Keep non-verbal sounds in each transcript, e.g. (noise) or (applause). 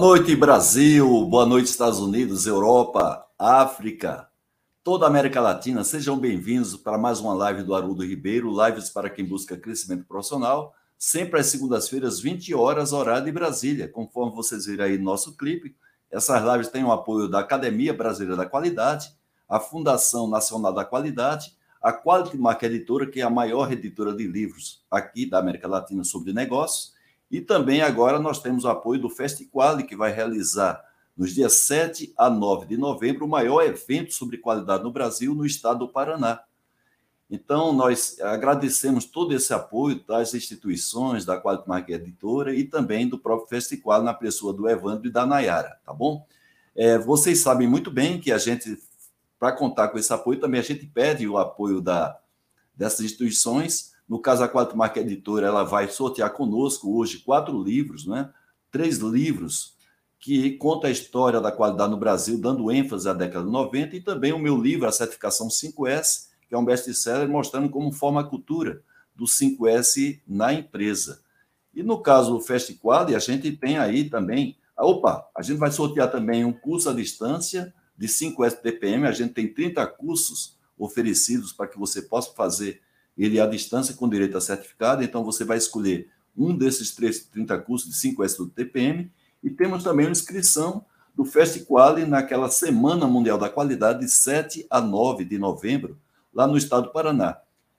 Noite, Brasil. Boa noite, Estados Unidos, Europa, África, toda a América Latina. Sejam bem-vindos para mais uma live do Haroldo Ribeiro, lives para quem busca crescimento profissional, sempre às segundas-feiras, 20 horas, horário de Brasília. Conforme vocês viram aí no nosso clipe, essas lives têm o apoio da Academia Brasileira da Qualidade, a Fundação Nacional da Qualidade, a Quality Mark Editora, que é a maior editora de livros aqui da América Latina sobre negócios, e também agora nós temos o apoio do Festiquali, que vai realizar nos dias 7 a 9 de novembro o maior evento sobre qualidade no Brasil, no estado do Paraná. Então, nós agradecemos todo esse apoio das instituições, da Quality Market Editora e também do próprio Festival na pessoa do Evandro e da Nayara, tá bom? É, vocês sabem muito bem que a gente, para contar com esse apoio, também a gente pede o apoio da, dessas instituições no caso, a Quatro Marca Editora ela vai sortear conosco hoje quatro livros, né? três livros que conta a história da qualidade no Brasil, dando ênfase à década de 90, e também o meu livro, A Certificação 5S, que é um best-seller mostrando como forma a cultura do 5S na empresa. E no caso do FestQuali, a gente tem aí também. Opa, a gente vai sortear também um curso à distância de 5S TPM. A gente tem 30 cursos oferecidos para que você possa fazer ele é à distância com direito a certificado, então você vai escolher um desses 30 cursos de 5S do TPM, e temos também uma inscrição do FestQuali naquela Semana Mundial da Qualidade, de 7 a 9 de novembro, lá no estado do Paraná.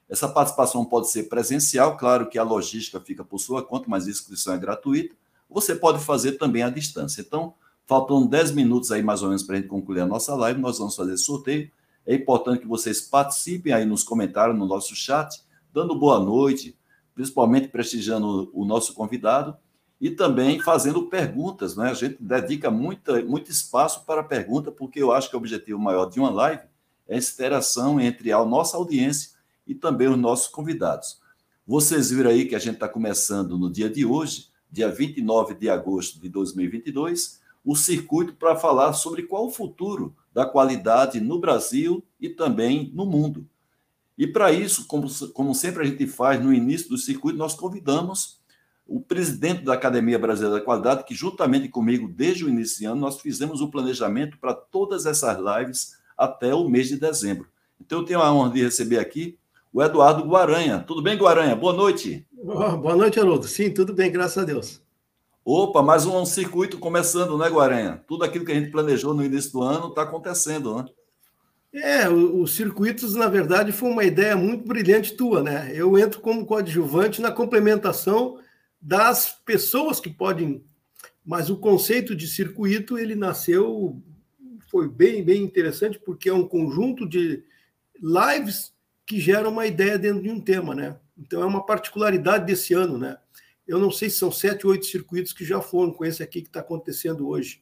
Essa participação pode ser presencial, claro que a logística fica por sua conta, mas a inscrição é gratuita. Você pode fazer também à distância. Então, faltam 10 minutos aí mais ou menos para a gente concluir a nossa live, nós vamos fazer sorteio é importante que vocês participem aí nos comentários, no nosso chat, dando boa noite, principalmente prestigiando o nosso convidado e também fazendo perguntas. Né? A gente dedica muita, muito espaço para pergunta, porque eu acho que o objetivo maior de uma live é a interação entre a nossa audiência e também os nossos convidados. Vocês viram aí que a gente está começando no dia de hoje, dia 29 de agosto de 2022, o circuito para falar sobre qual o futuro da qualidade no Brasil e também no mundo. E para isso, como, como sempre a gente faz no início do circuito, nós convidamos o presidente da Academia Brasileira da Qualidade, que juntamente comigo, desde o início do ano, nós fizemos o planejamento para todas essas lives até o mês de dezembro. Então, eu tenho a honra de receber aqui o Eduardo Guaranha. Tudo bem, Guaranha? Boa noite. Boa noite, Haroldo. Sim, tudo bem, graças a Deus. Opa, mais um circuito começando, né, Guaranha? Tudo aquilo que a gente planejou no início do ano está acontecendo, né? É, os circuitos, na verdade, foi uma ideia muito brilhante tua, né? Eu entro como coadjuvante na complementação das pessoas que podem. Mas o conceito de circuito, ele nasceu, foi bem, bem interessante, porque é um conjunto de lives que geram uma ideia dentro de um tema, né? Então é uma particularidade desse ano, né? Eu não sei se são sete, oito circuitos que já foram com esse aqui que está acontecendo hoje.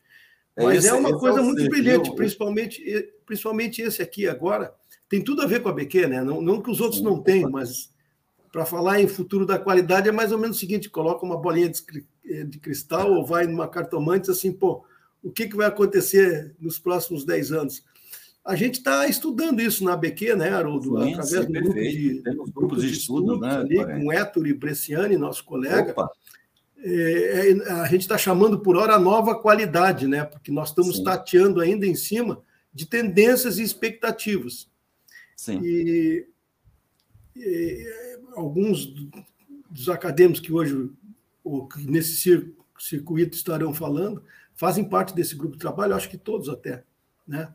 É Mas esse, é uma coisa é muito brilhante, principalmente, principalmente esse aqui agora. Tem tudo a ver com a BQ, né? Não, não que os outros não tenham, mas para falar em futuro da qualidade é mais ou menos o seguinte: coloca uma bolinha de, de cristal ou vai numa cartomante assim, pô, o que, que vai acontecer nos próximos 10 anos? A gente está estudando isso na ABQ, né, Haroldo? Sim, através sim, do grupo de, Temos grupos de estudo, né? Ali, com Héctor e Bresciani, nosso colega. É, é, a gente está chamando por hora a nova qualidade, né? Porque nós estamos sim. tateando ainda em cima de tendências e expectativas. Sim. E, e alguns dos acadêmicos que hoje, ou que nesse circuito estarão falando, fazem parte desse grupo de trabalho, acho que todos até, né?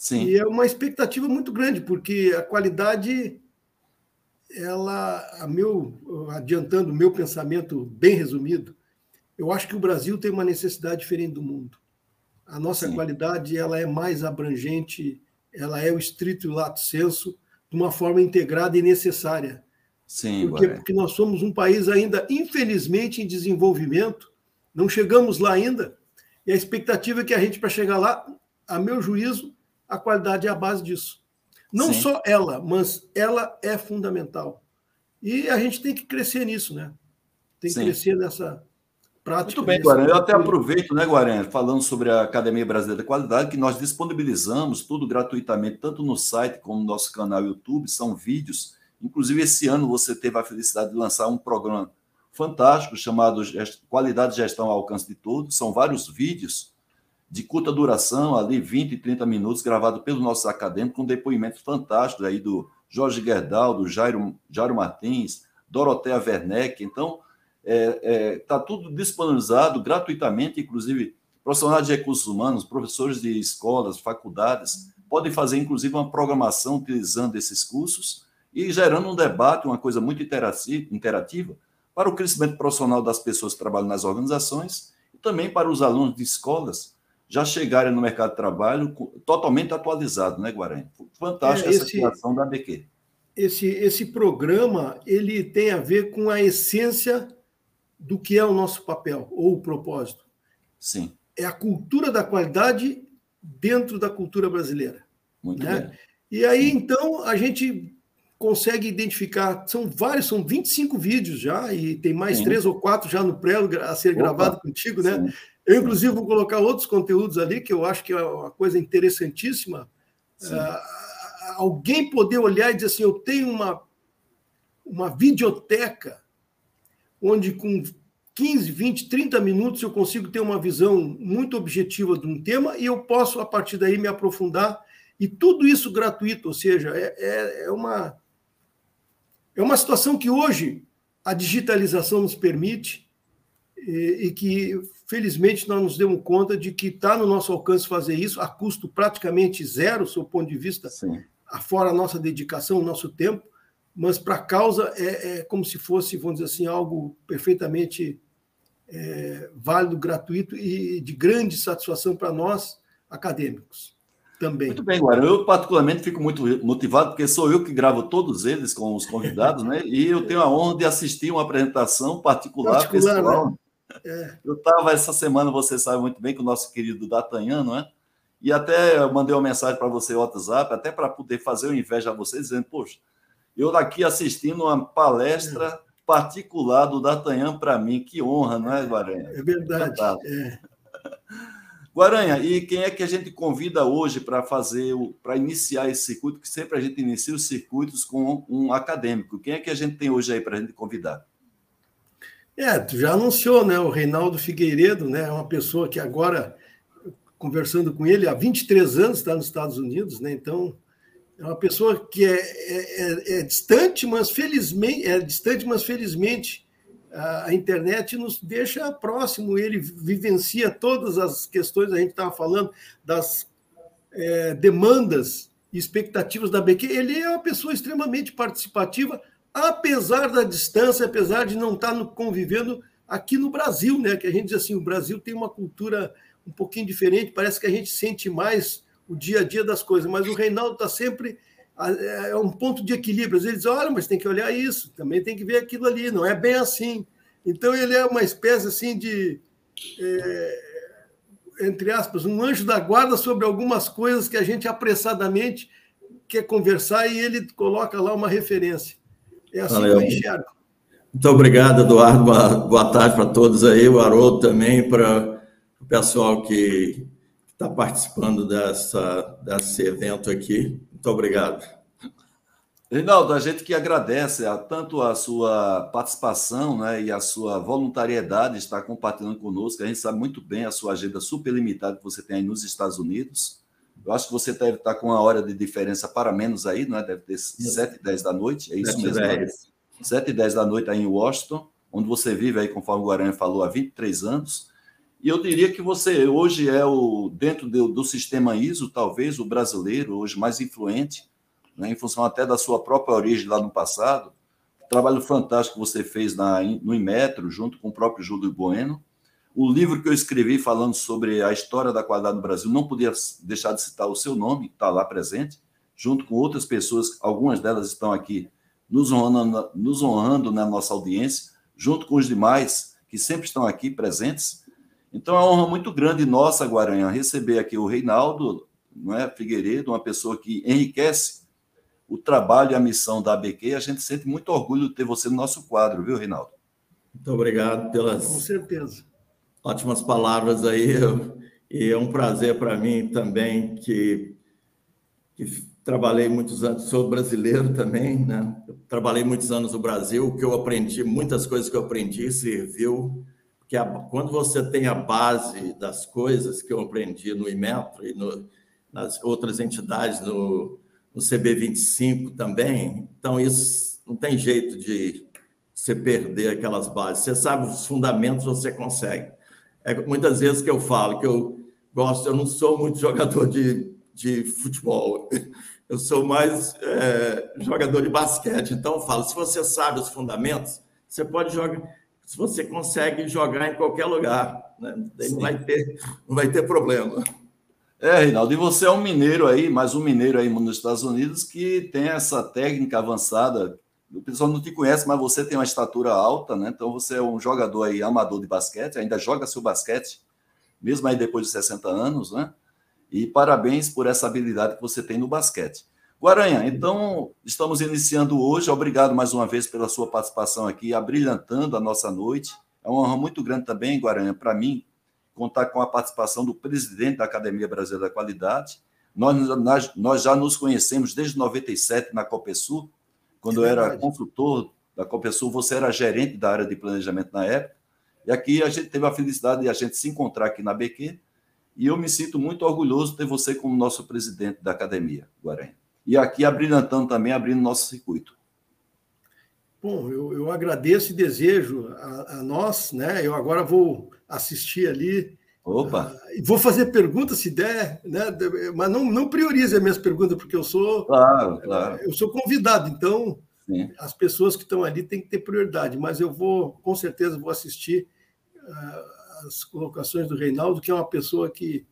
Sim. E é uma expectativa muito grande, porque a qualidade, ela, a meu, adiantando o meu pensamento bem resumido, eu acho que o Brasil tem uma necessidade diferente do mundo. A nossa Sim. qualidade ela é mais abrangente, ela é o estrito lato senso, de uma forma integrada e necessária. Sim, porque, porque nós somos um país ainda, infelizmente, em desenvolvimento, não chegamos lá ainda, e a expectativa é que a gente, para chegar lá, a meu juízo, a qualidade é a base disso. Não Sim. só ela, mas ela é fundamental. E a gente tem que crescer nisso, né? Tem que Sim. crescer nessa prática. Muito bem, Guarani. Eu até aproveito, né, Guarani, falando sobre a Academia Brasileira da Qualidade, que nós disponibilizamos tudo gratuitamente, tanto no site como no nosso canal YouTube, são vídeos. Inclusive, esse ano você teve a felicidade de lançar um programa, fantástico chamado Qualidade de Gestão ao Alcance de Todos. São vários vídeos de curta duração, ali 20 e 30 minutos, gravado pelos nossos acadêmicos, com depoimentos fantásticos aí do Jorge Gerdau, do Jairo, Jairo Martins, Dorotea Werneck. Então, está é, é, tá tudo disponibilizado gratuitamente, inclusive profissionais de recursos humanos, professores de escolas, faculdades, podem fazer, inclusive, uma programação utilizando esses cursos e gerando um debate, uma coisa muito interativa, para o crescimento profissional das pessoas que trabalham nas organizações e também para os alunos de escolas já chegarem no mercado de trabalho totalmente atualizado, né, Guarani? Fantástica é, esse, essa criação da ABQ. Esse, esse programa ele tem a ver com a essência do que é o nosso papel ou o propósito. Sim. É a cultura da qualidade dentro da cultura brasileira. Muito né? bem. E aí, então, a gente consegue identificar, são vários, são 25 vídeos já, e tem mais Sim. três ou quatro já no pré a ser Opa. gravado contigo, né? Sim. Eu, inclusive, vou colocar outros conteúdos ali, que eu acho que é uma coisa interessantíssima. Uh, alguém poder olhar e dizer assim: eu tenho uma, uma videoteca onde com 15, 20, 30 minutos eu consigo ter uma visão muito objetiva de um tema e eu posso, a partir daí, me aprofundar. E tudo isso gratuito, ou seja, é, é, é uma, é uma situação que hoje a digitalização nos permite e, e que, felizmente, nós nos demos conta de que está no nosso alcance fazer isso a custo praticamente zero, do seu ponto de vista, Sim. fora a nossa dedicação, o nosso tempo, mas para a causa é, é, como se fosse, vamos dizer assim, algo perfeitamente é, válido, gratuito e de grande satisfação para nós, acadêmicos também. Muito bem, Guarani. Eu, particularmente, fico muito motivado, porque sou eu que gravo todos eles com os convidados, né? E eu tenho a honra de assistir uma apresentação particular, particular pessoal. Né? É. Eu estava essa semana, você sabe muito bem, com o nosso querido Datanhan, não é? E até mandei uma mensagem para você no WhatsApp, até para poder fazer uma inveja a você, dizendo, poxa, eu daqui assistindo uma palestra é. particular do Datanhan para mim, que honra, não é, Guaranha? É verdade. É. (laughs) Guaranha, e quem é que a gente convida hoje para fazer, para iniciar esse circuito, que sempre a gente inicia os circuitos com um acadêmico. Quem é que a gente tem hoje aí para a gente convidar? É, tu já anunciou, né? O Reinaldo Figueiredo, né? É uma pessoa que agora, conversando com ele, há 23 anos está nos Estados Unidos, né? Então, é uma pessoa que é, é, é, é distante, mas felizmente, é distante, mas felizmente a internet nos deixa próximo, ele vivencia todas as questões, a gente estava falando das é, demandas expectativas da BQ. Ele é uma pessoa extremamente participativa, apesar da distância, apesar de não estar convivendo aqui no Brasil, né? Que a gente diz assim, o Brasil tem uma cultura um pouquinho diferente, parece que a gente sente mais o dia a dia das coisas, mas o Reinaldo está sempre é um ponto de equilíbrio. Às vezes, olha, mas tem que olhar isso, também tem que ver aquilo ali, não é bem assim. Então, ele é uma espécie assim de, é, entre aspas, um anjo da guarda sobre algumas coisas que a gente apressadamente quer conversar e ele coloca lá uma referência. É assim Valeu. que eu enxergo. Muito obrigado, Eduardo. Boa, boa tarde para todos aí, o Haroldo também, para o pessoal que está participando dessa, desse evento aqui. Muito obrigado. Reinaldo, a gente que agradece a, tanto a sua participação né, e a sua voluntariedade de estar compartilhando conosco. A gente sabe muito bem a sua agenda super limitada que você tem aí nos Estados Unidos. Eu acho que você deve estar com uma hora de diferença para menos aí, não é? Deve ter 7 e 10 da noite, é isso 7 mesmo? 10. 7 e 10 da noite aí em Washington, onde você vive aí, conforme o Guarani falou, há 23 anos. E eu diria que você hoje é o, dentro do, do sistema ISO, talvez o brasileiro, hoje mais influente, né, em função até da sua própria origem lá no passado. trabalho fantástico que você fez na, no Inmetro, junto com o próprio Júlio Bueno. O livro que eu escrevi falando sobre a história da qualidade no Brasil, não podia deixar de citar o seu nome, está lá presente, junto com outras pessoas, algumas delas estão aqui nos honrando, nos honrando na nossa audiência, junto com os demais que sempre estão aqui presentes. Então é uma honra muito grande nossa, Guaranha, receber aqui o Reinaldo não é, Figueiredo, uma pessoa que enriquece o trabalho e a missão da ABQ. A gente sente muito orgulho de ter você no nosso quadro, viu, Reinaldo? Muito obrigado pelas Com certeza. Ótimas palavras aí. E é um prazer para mim também que, que trabalhei muitos anos, sou brasileiro também, né? Trabalhei muitos anos no Brasil, que eu aprendi, muitas coisas que eu aprendi serviu, que a, quando você tem a base das coisas que eu aprendi no Imetro e no, nas outras entidades, no, no CB25 também, então isso não tem jeito de você perder aquelas bases. Você sabe os fundamentos, você consegue. É muitas vezes que eu falo que eu gosto, eu não sou muito (laughs) jogador de, de futebol, eu sou mais é, jogador de basquete. Então eu falo, se você sabe os fundamentos, você pode jogar, se você consegue jogar em qualquer lugar, né? não vai ter, não vai ter problema. É, Reinaldo, e você é um mineiro aí, mais um mineiro aí nos Estados Unidos que tem essa técnica avançada o pessoal não te conhece, mas você tem uma estatura alta, né? Então você é um jogador aí amador de basquete, ainda joga seu basquete, mesmo aí depois de 60 anos, né? E parabéns por essa habilidade que você tem no basquete. Guaranha, então estamos iniciando hoje. Obrigado mais uma vez pela sua participação aqui, abrilhantando a nossa noite. É uma honra muito grande também, Guaranha, para mim, contar com a participação do presidente da Academia Brasileira da Qualidade. Nós, nós, nós já nos conhecemos desde 97 na Copesul, quando é eu era consultor da Copesul, você era gerente da área de planejamento na época. E aqui a gente teve a felicidade de a gente se encontrar aqui na BQ. E eu me sinto muito orgulhoso de ter você como nosso presidente da academia, Guarani. E aqui abrilhantando também, abrindo nosso circuito. Bom, eu, eu agradeço e desejo a, a, nós, né? Eu agora vou assistir ali Opa! Uh, vou fazer perguntas se der, né? mas não, não priorize as minhas perguntas, porque eu sou, claro, claro. eu sou convidado, então Sim. as pessoas que estão ali têm que ter prioridade, mas eu vou, com certeza, vou assistir uh, as colocações do Reinaldo, que é uma pessoa que,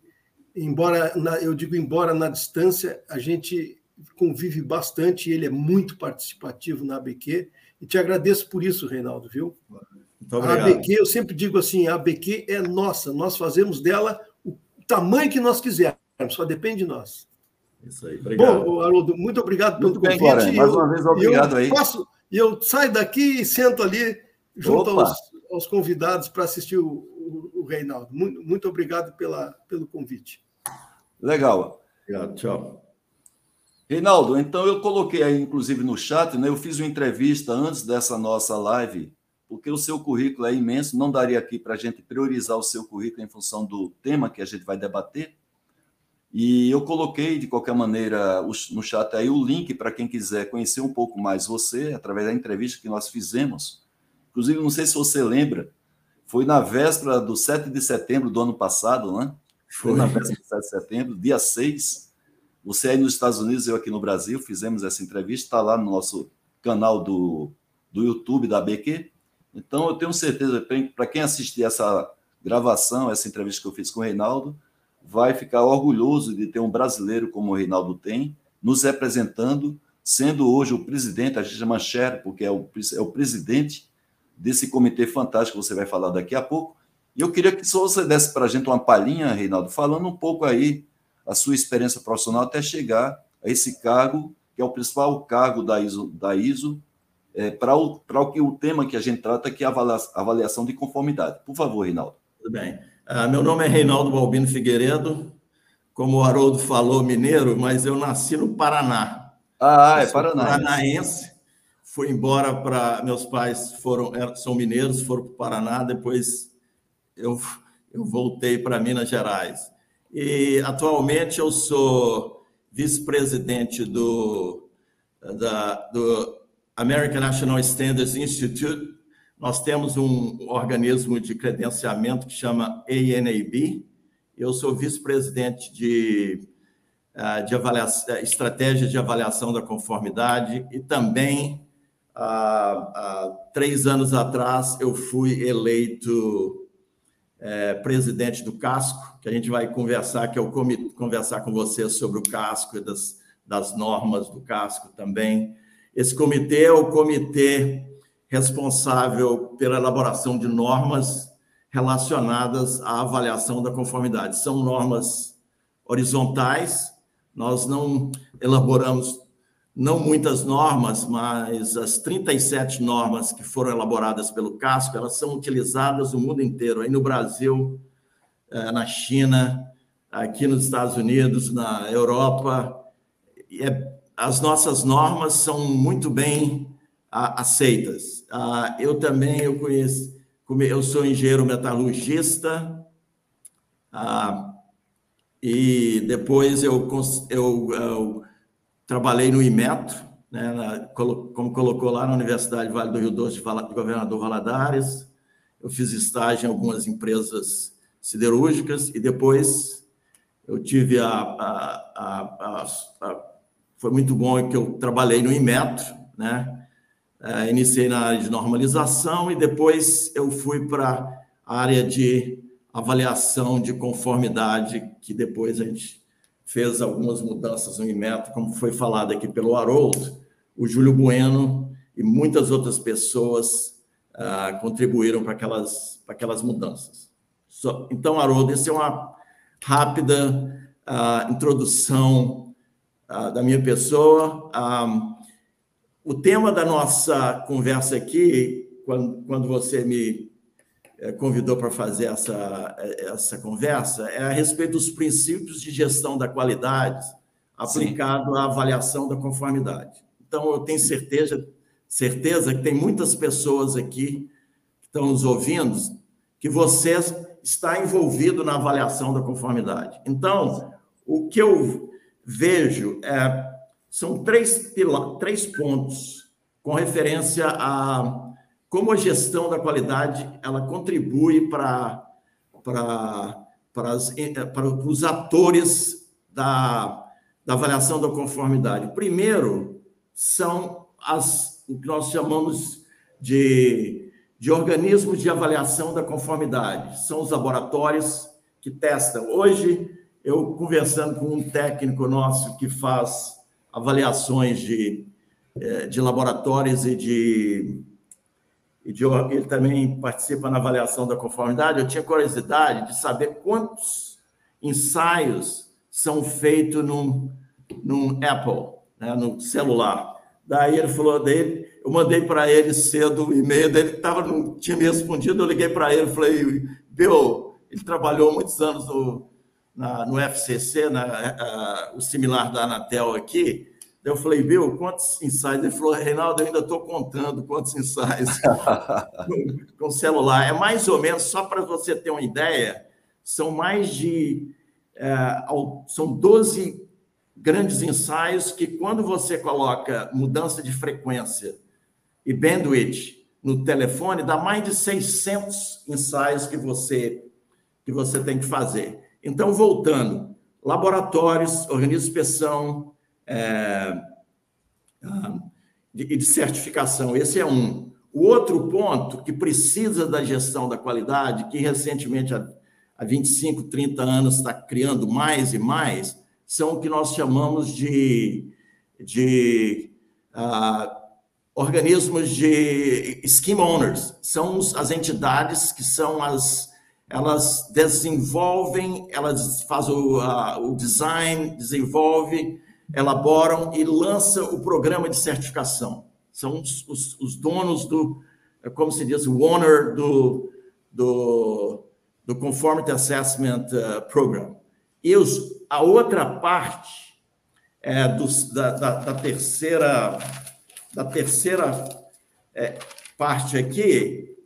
embora, na, eu digo embora na distância, a gente convive bastante, ele é muito participativo na ABQ, e te agradeço por isso, Reinaldo, viu? A ABQ, eu sempre digo assim, a ABQ é nossa, nós fazemos dela o tamanho que nós quisermos, só depende de nós. Isso aí, obrigado. Bom, Haroldo, muito obrigado pelo muito convite. Bem, mais uma vez, obrigado eu aí. E eu saio daqui e sento ali junto aos, aos, convidados para assistir o, o, o Reinaldo. Muito, muito obrigado pela, pelo convite. Legal. Obrigado, tchau. Reinaldo, então eu coloquei aí, inclusive, no chat, né? Eu fiz uma entrevista antes dessa nossa live porque o seu currículo é imenso, não daria aqui para a gente priorizar o seu currículo em função do tema que a gente vai debater. E eu coloquei, de qualquer maneira, no chat aí o link para quem quiser conhecer um pouco mais você, através da entrevista que nós fizemos. Inclusive, não sei se você lembra, foi na véspera do 7 de setembro do ano passado, né? Foi, foi na véspera do 7 de setembro, dia 6. Você aí nos Estados Unidos, eu aqui no Brasil, fizemos essa entrevista, está lá no nosso canal do, do YouTube da BQ. Então, eu tenho certeza, para quem assistir essa gravação, essa entrevista que eu fiz com o Reinaldo, vai ficar orgulhoso de ter um brasileiro como o Reinaldo tem, nos representando, sendo hoje o presidente, a gente chama Cher, porque é o, é o presidente desse comitê fantástico que você vai falar daqui a pouco. E eu queria que só você desse para a gente uma palhinha, Reinaldo, falando um pouco aí a sua experiência profissional até chegar a esse cargo, que é o principal cargo da ISO, da ISO é, para o, o, que, o tema que a gente trata, que é a avaliação de conformidade. Por favor, Reinaldo. Tudo bem. Uh, meu nome é Reinaldo Balbino Figueiredo. Como o Haroldo falou, mineiro, mas eu nasci no Paraná. Ah, é Paraná. Paranaense. Fui embora para. Meus pais foram são mineiros, foram para o Paraná, depois eu, eu voltei para Minas Gerais. E atualmente eu sou vice-presidente do, da, do American National Standards Institute, nós temos um organismo de credenciamento que chama ANAB. Eu sou vice-presidente de, ah, de avaliação, estratégia de avaliação da conformidade e também, há, há três anos atrás, eu fui eleito é, presidente do Casco, que a gente vai conversar, que eu conversar com você sobre o Casco e das, das normas do Casco também. Esse comitê é o comitê responsável pela elaboração de normas relacionadas à avaliação da conformidade. São normas horizontais, nós não elaboramos não muitas normas, mas as 37 normas que foram elaboradas pelo CASCO, elas são utilizadas no mundo inteiro, aí no Brasil, eh, na China, aqui nos Estados Unidos, na Europa, é, as nossas normas são muito bem aceitas. Ah, eu também eu conheço, eu sou engenheiro metalurgista ah, e depois eu, eu, eu trabalhei no Imetro, né, na, como colocou lá na Universidade Vale do Rio Doce, de Governador Valadares. Eu fiz estágio em algumas empresas siderúrgicas e depois eu tive a, a, a, a foi muito bom que eu trabalhei no Inmetro, né? É, iniciei na área de normalização e depois eu fui para a área de avaliação de conformidade, que depois a gente fez algumas mudanças no Inmetro, como foi falado aqui pelo Haroldo, o Júlio Bueno e muitas outras pessoas ah, contribuíram para aquelas, para aquelas mudanças. So, então, Haroldo, essa é uma rápida ah, introdução uh, da minha pessoa. Ah, o tema da nossa conversa aqui, quando, quando você me eh, convidou para fazer essa, eh, essa conversa, é a respeito dos princípios de gestão da qualidade aplicado Sim. à avaliação da conformidade. Então, eu tenho certeza, certeza que tem muitas pessoas aqui que estão nos ouvindo que você está envolvido na avaliação da conformidade. Então, o que eu vejo é, são três, três pontos com referência a como a gestão da qualidade ela contribui para, para, as, para os atores da, da avaliação da conformidade. Primeiro, são as, o que nós chamamos de, de organismos de avaliação da conformidade. São os laboratórios que testam. Hoje, eu conversando com um técnico nosso que faz avaliações de, é, de laboratórios e de, e de, Ele também participa na avaliação da conformidade. Eu tinha curiosidade de saber quantos ensaios são feitos num, num Apple, né, no celular. Daí ele falou dele, eu mandei para ele cedo o e-mail dele, tava, não tinha me respondido, eu liguei para ele, falei, Bill, ele trabalhou muitos anos no, na, no FCC, na, a, o similar da Anatel aqui. Eu falei, viu, quantos ensaios? Ele falou, Reinaldo, eu ainda estou contando quantos ensaios (laughs) com, com celular. É mais ou menos, só para você ter uma ideia, são mais de. É, são 12 grandes ensaios que, quando você coloca mudança de frequência e bandwidth no telefone, dá mais de 600 ensaios que você, que você tem que fazer. Então, voltando, laboratórios, organismos de inspeção é, ah, e de, certificação, esse é um. O outro ponto que precisa da gestão da qualidade, que recentemente, há, há 25, 30 anos, está criando mais e mais, são o que nós chamamos de, de uh, organismos de scheme owners. São as entidades que são as elas desenvolvem, elas fazem o, o design, desenvolvem, elaboram e lançam o programa de certificação. São os, os, os donos do, como se diz, o owner do, do, do Conformity Assessment uh, Program. E os, a outra parte é, dos, da, da, da, terceira, da terceira é, parte aqui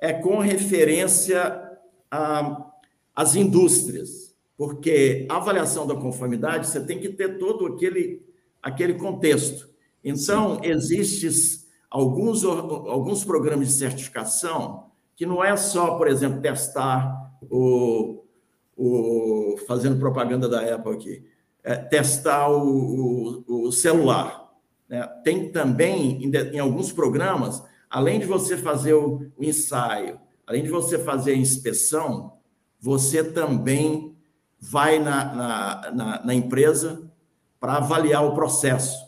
é com referência as indústrias, porque a avaliação da conformidade você tem que ter todo aquele, aquele contexto. Então, existem alguns, alguns programas de certificação que não é só, por exemplo, testar o, o fazendo propaganda da Apple aqui, é testar o, o, o celular. Né? Tem também, em, em, alguns programas, além de você fazer o, o ensaio, além de você fazer a inspeção, você também vai na, na, na, na empresa para avaliar o processo,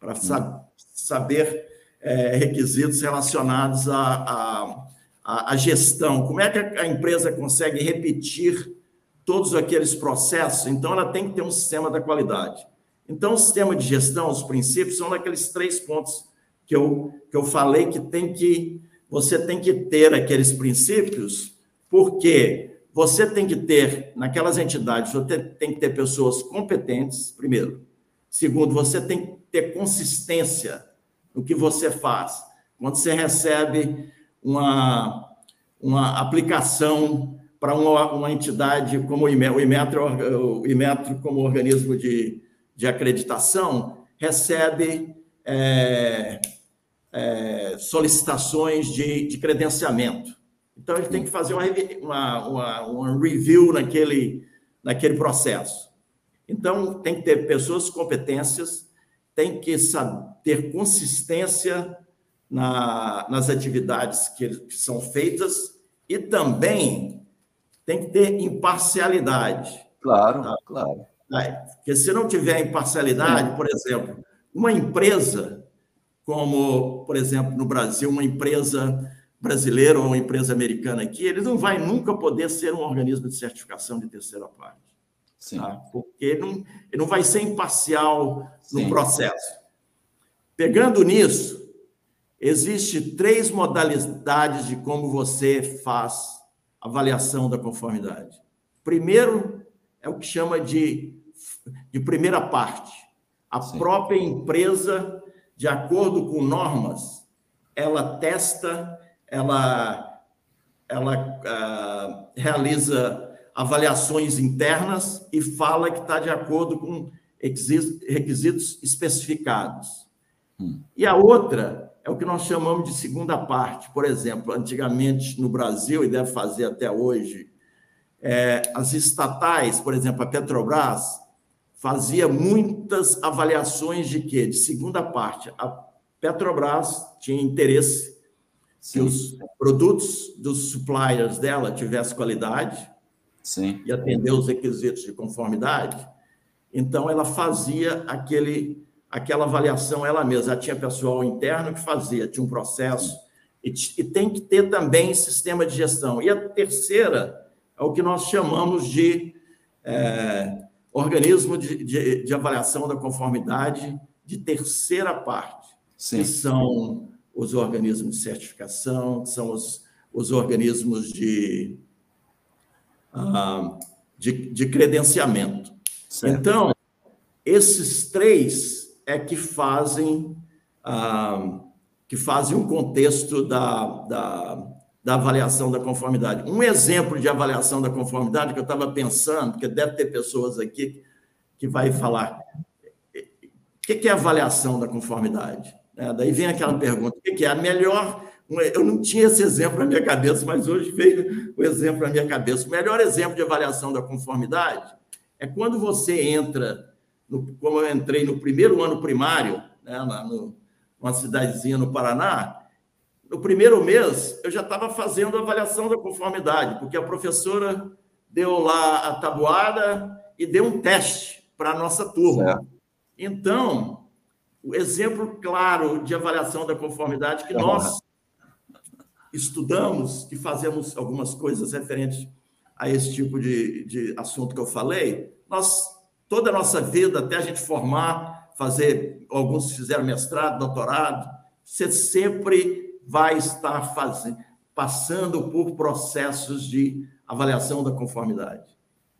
para sa saber é, requisitos relacionados à, à, à gestão. Como é que a empresa consegue repetir todos aqueles processos? Então, ela tem que ter um sistema da qualidade. Então, o sistema de gestão, os princípios, são daqueles três pontos que eu, que eu falei que tem que você tem que ter aqueles princípios, porque você tem que ter, naquelas entidades, você tem que ter pessoas competentes, primeiro. Segundo, você tem que ter consistência no que você faz. Quando você recebe uma, uma aplicação para uma, uma entidade como o Imetro, o Imetro como organismo de, de acreditação, recebe é, é, solicitações de, de credenciamento. Então, ele tem que fazer uma, uma, uma, uma review naquele, naquele processo. Então, tem que ter pessoas competências, tem que saber, ter consistência na, nas atividades que, que são feitas e também tem que ter imparcialidade. Claro, tá? claro. Porque se não tiver imparcialidade, por exemplo, uma empresa, como, por exemplo, no Brasil, uma empresa brasileira ou uma empresa americana aqui, ele não vai nunca poder ser um organismo de certificação de terceira parte. Sim. Tá? Porque ele não, ele não vai ser imparcial Sim. no processo. Pegando nisso, existe três modalidades de como você faz avaliação da conformidade. Primeiro é o que chama de, de primeira parte. A Sim. própria empresa, de acordo com normas, ela testa ela, ela uh, realiza avaliações internas e fala que está de acordo com requisitos especificados. Hum. E a outra é o que nós chamamos de segunda parte. Por exemplo, antigamente no Brasil, e deve fazer até hoje, é, as estatais, por exemplo, a Petrobras, fazia muitas avaliações de quê? De segunda parte. A Petrobras tinha interesse Sim. que os produtos dos suppliers dela tivessem qualidade Sim. e atender os requisitos de conformidade. Então, ela fazia aquele, aquela avaliação ela mesma. Ela tinha pessoal interno que fazia, tinha um processo. E, e tem que ter também sistema de gestão. E a terceira é o que nós chamamos de é, organismo de, de, de, avaliação da conformidade de terceira parte, Sim. que são os organismos de certificação, que são os, os organismos de, ah, de, de, credenciamento. Certo. Então, esses três é que fazem, ah, que fazem um contexto da, da, da avaliação da conformidade. Um exemplo de avaliação da conformidade que eu estava pensando, porque deve ter pessoas aqui que vai falar, o que é avaliação da conformidade? É, daí vem aquela pergunta: o que é a melhor? Eu não tinha esse exemplo na minha cabeça, mas hoje veio o exemplo na minha cabeça. O melhor exemplo de avaliação da conformidade é quando você entra, no, como eu entrei no primeiro ano primário, né, no, numa cidadezinha no Paraná, no primeiro mês eu já estava fazendo a avaliação da conformidade, porque a professora deu lá a tabuada e deu um teste para a nossa turma. Então, o exemplo claro de avaliação da conformidade que nós estudamos e fazemos algumas coisas referentes a esse tipo de, de assunto que eu falei, nós, toda a nossa vida, até a gente formar, fazer, alguns fizeram mestrado, doutorado, você sempre vai estar fazendo, passando por processos de avaliação da conformidade.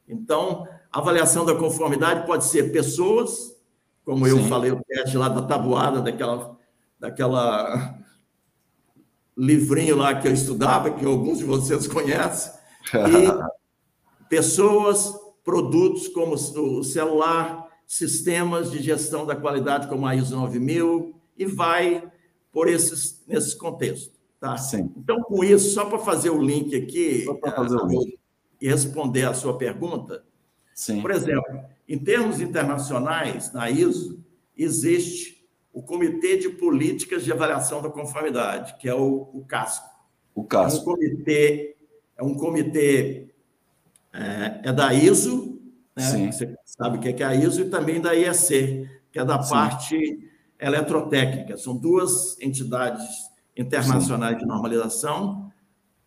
Então, a avaliação da conformidade pode ser pessoas, como eu Sim. falei, o teste lá da tabuada, daquela, daquela livrinho lá que eu estudava, que alguns de vocês conhecem, e (laughs) pessoas, produtos como o celular, sistemas de gestão da qualidade como a ISO 9000, e vai por esses, nesse contexto. Tá? Sim. Então, com isso, só para fazer o link aqui fazer o link. e responder a sua pergunta, Sim. por exemplo, em termos internacionais, na ISO, existe o Comitê de Políticas de Avaliação da Conformidade, que é o, o CASCO. O CASCO. É um comitê, é, um comitê, é, é da ISO, né? você sabe o que é a ISO, e também da IEC, que é da Sim. parte eletrotécnica. São duas entidades internacionais Sim. de normalização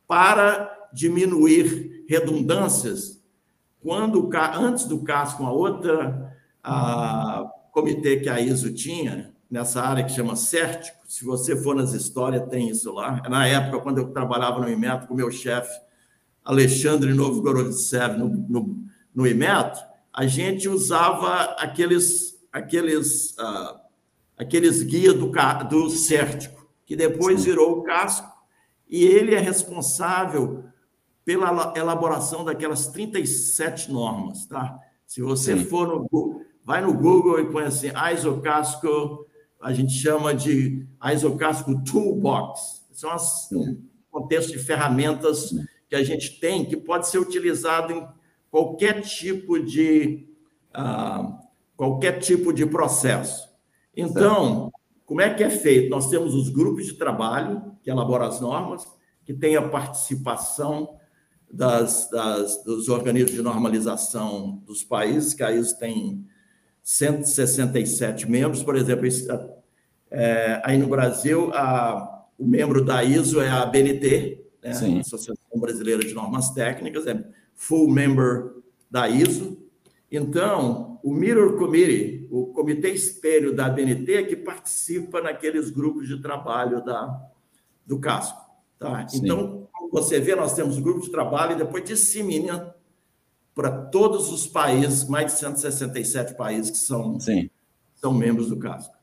para diminuir redundâncias quando antes do caso com a outra a comitê que a ISO tinha nessa área que chama Cértico, se você for nas histórias tem isso lá. Na época quando eu trabalhava no Imetro com meu chefe Alexandre Novgorodtsev no, no, no Imetro, a gente usava aqueles aqueles, uh, aqueles guias do, do Cértico, que depois Sim. virou o casco, e ele é responsável pela elaboração daquelas 37 normas, tá? Se você Sim. for no Google, vai no Google e põe assim, ISO Casco, a gente chama de ISO Casco Toolbox. São as, um contexto de ferramentas que a gente tem que pode ser utilizado em qualquer tipo de uh, qualquer tipo de processo. Então, como é que é feito? Nós temos os grupos de trabalho que elaboram as normas, que tem a participação das, das, dos organismos de normalização dos países, que a ISO tem 167 membros, por exemplo, é, aí no Brasil, a, o membro da ISO é a BNT, né? Associação Brasileira de Normas Técnicas, é full member da ISO. Então, o Mirror Committee, o comitê espelho da BNT, é que participa naqueles grupos de trabalho da, do casco. Tá? Então, você vê, nós temos grupos de trabalho e depois dissemina para todos os países, mais de 167 países que são, Sim. são membros do casco.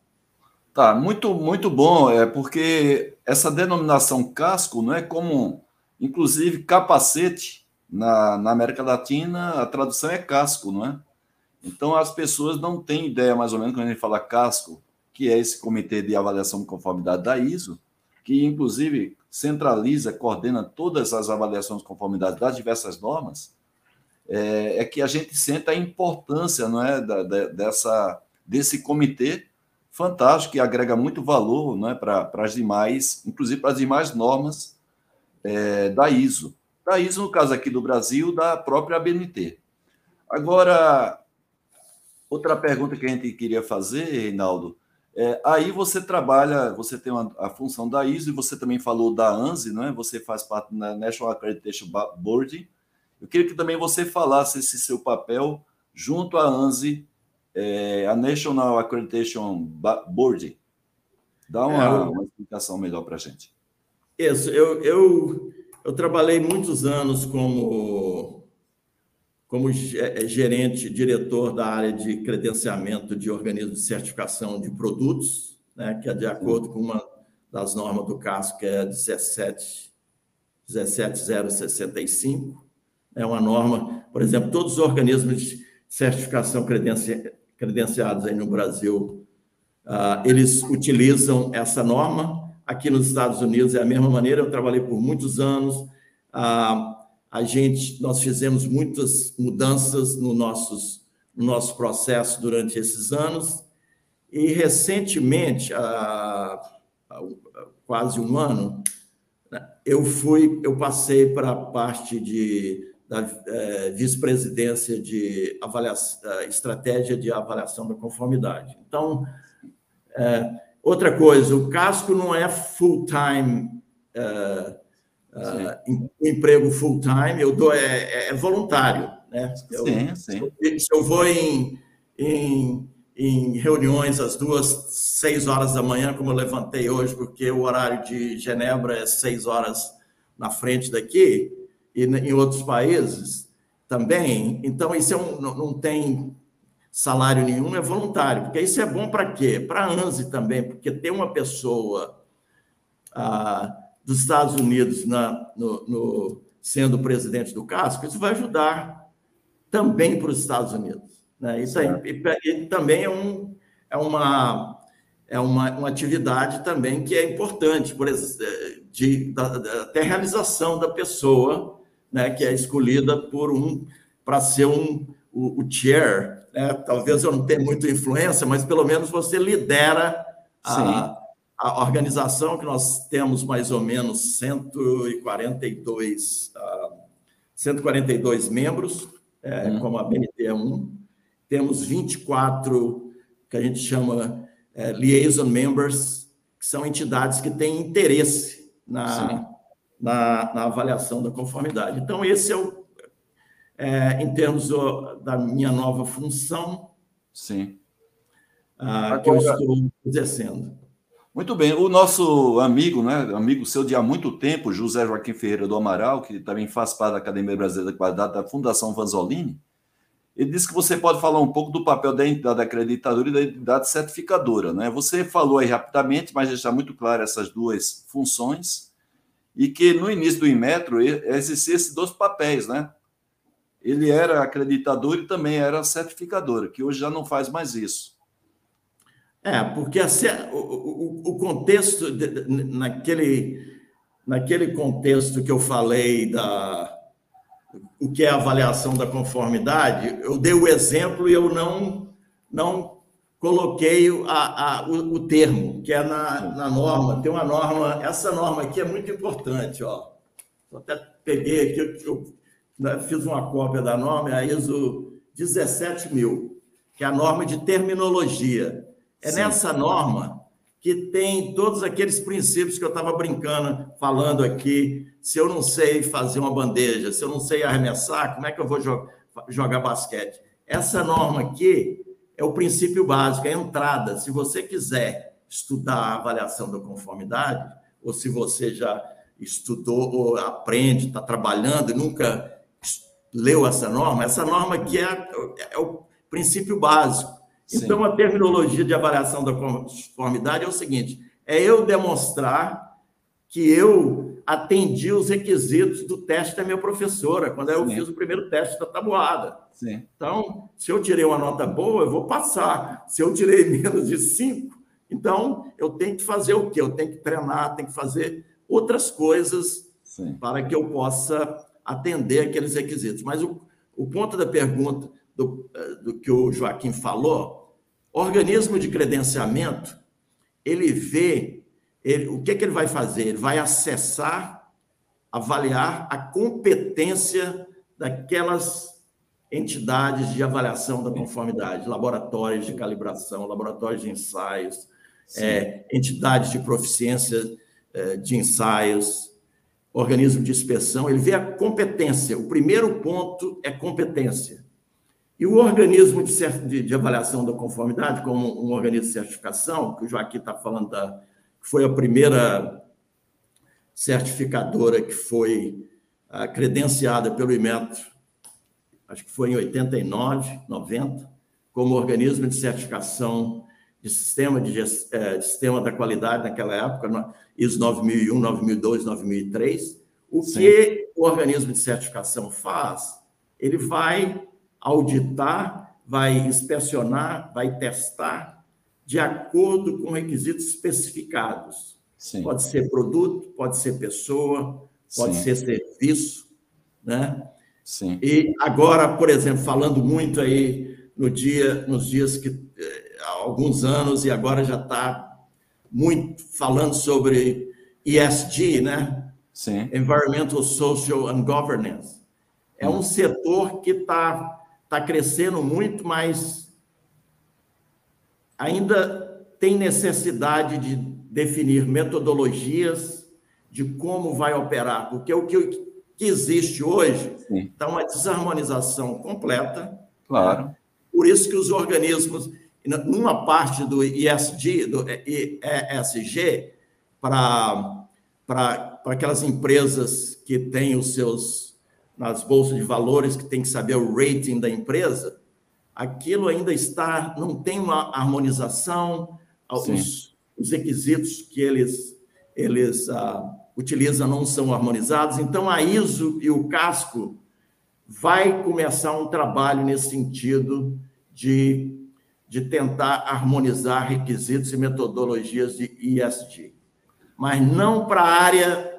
Tá, muito, muito bom, é porque essa denominação casco não é comum. Inclusive, capacete, na, na América Latina, a tradução é casco, não é? Então, as pessoas não têm ideia, mais ou menos, quando a gente fala casco, que é esse comitê de avaliação de conformidade da ISO, que, inclusive, centraliza, coordena todas as avaliações de conformidade das diversas normas, é, é que a gente sente a importância não é, da, da, dessa, desse comitê fantástico, que agrega muito valor não é, para as demais, inclusive para as demais normas é, da ISO. Da ISO, no caso aqui do Brasil, da própria ABNT. Agora, outra pergunta que a gente queria fazer, Reinaldo, é, aí você trabalha, você tem uma, a função da ISO e você também falou da ANSI, não é? Você faz parte da National Accreditation Board. Eu queria que também você falasse esse seu papel junto à ANSI, é, a National Accreditation Board. Dá uma, é, uma explicação melhor para a gente. Isso, eu, eu, eu trabalhei muitos anos como como é, gerente, diretor da área de credenciamento de organismos de certificação de produtos, né, que é de acordo com uma das normas do CASO, que é 17, 17065. É uma norma, por exemplo, todos os organismos de certificação credenci, credenciados aí no Brasil, uh, eles utilizam essa norma. Aqui nos Estados Unidos é a mesma maneira, eu trabalhei por muitos anos. Uh, a gente, nós fizemos muitas mudanças no, nossos, no nosso processo durante esses anos e recentemente, há, há quase um ano, né, eu fui, eu passei para a parte de da é, vice-presidência de avaliação, estratégia de avaliação da conformidade. Então, é, outra coisa, o casco não é full time é, uh, emprego full time, eu dou é, é, é voluntário, né? Eu, sim, sim. Se eu vou em, em, em, reuniões às duas, seis horas da manhã, como eu levantei hoje, porque o horário de Genebra é seis horas na frente daqui, e em outros países também. Então, isso é um, não, tem salário nenhum, é voluntário, porque isso é bom para quê? Para a ANSI também, porque ter uma pessoa. Ah, dos Estados Unidos na, no, no, sendo presidente do casco, isso vai ajudar também para os Estados Unidos. Né? Isso aí, e, e, também é, um, é, uma, é uma, uma atividade também que é importante, por exemplo, de, da, da, até realização da pessoa, né, que é escolhida por um para ser um, o, o chair. Né? Talvez eu não tenha muita influência, mas pelo menos você lidera a, a organização que nós temos mais ou menos 142, uh, 142 membros, é, uhum. como a BNT1, temos 24 que a gente chama é, liaison members, que são entidades que têm interesse na, na, na, avaliação da conformidade. Então, esse é o, é, em termos do, da minha nova função, Sim. Uh, que eu estou exercendo. Muito bem. O nosso amigo, né, amigo seu de há muito tempo, José Joaquim Ferreira do Amaral, que também faz parte da Academia Brasileira da Qualidade da Fundação Vanzolini, ele disse que você pode falar um pouco do papel da entidade acreditadora e da entidade certificadora. Né? Você falou aí rapidamente, mas está muito claro essas duas funções, e que no início do Inmetro existiam esses dois papéis, né? Ele era acreditador e também era certificador, que hoje já não faz mais isso. É, porque a, o, o, contexto, naquele, naquele contexto que eu falei da, o que é avaliação da conformidade, eu dei o exemplo e eu não, não coloquei a, a, o, o, termo, que é na, na norma. Tem uma norma, essa norma aqui é muito importante, ó. Eu até peguei aqui, eu, fiz uma cópia da norma, é a ISO 17000, que é a norma de terminologia. É Sim. nessa norma que tem todos aqueles princípios que eu estava brincando, falando aqui. Se eu não sei fazer uma bandeja, se eu não sei arremessar, como é que eu vou jo jogar basquete? Essa norma aqui é o princípio básico, é a entrada. Se você quiser estudar a avaliação da conformidade, ou se você já estudou ou aprende, está trabalhando e nunca leu essa norma, essa norma aqui é, é o princípio básico. Então, a terminologia de avaliação da conformidade é o seguinte: é eu demonstrar que eu atendi os requisitos do teste da minha professora, quando eu Sim. fiz o primeiro teste da tabuada. Sim. Então, se eu tirei uma nota boa, eu vou passar. Se eu tirei (laughs) menos de cinco, então eu tenho que fazer o quê? Eu tenho que treinar, tenho que fazer outras coisas Sim. para que eu possa atender aqueles requisitos. Mas o, o ponto da pergunta do, eh, do que o Joaquim falou organismo de credenciamento, ele vê, ele, o que, é que ele vai fazer? Ele vai acessar, avaliar a competência daquelas entidades de avaliação da conformidade, laboratórios de calibração, laboratórios de ensaios, é, entidades de proficiência é, de ensaios, organismo de inspeção, ele vê a competência. O primeiro ponto é competência. E o organismo de, de, de, avaliação da conformidade, como um organismo de certificação, que o Joaquim está falando, da, que foi a primeira certificadora que foi uh, credenciada pelo IMETRO, acho que foi em 89, 90, como organismo de certificação de sistema, de, eh, de sistema da qualidade naquela época, ISO 9001, 9002, 9003. O Sim. que o organismo de certificação faz? Ele vai auditar, vai inspecionar, vai testar de acordo com requisitos especificados. Sim. Pode ser produto, pode ser pessoa, pode Sim. ser serviço, né? Sim. E agora, por exemplo, falando muito aí no dia, nos dias que eh, há alguns anos e agora já está muito falando sobre ESG, né? Sim. Environmental, Social and Governance. É um setor que está está crescendo muito, mas ainda tem necessidade de definir metodologias de como vai operar, porque o que, existe hoje está uma desarmonização completa. Claro. Né? Por isso que os organismos, numa parte do ISG, do ESG, para aquelas empresas que têm os seus nas bolsas de valores, que tem que saber o rating da empresa, aquilo ainda está, não tem uma harmonização, os, os, requisitos que eles, eles uh, utilizam não são harmonizados. Então, a ISO e o casco vai começar um trabalho nesse sentido de, de tentar harmonizar requisitos e metodologias de ESG. Mas não para a área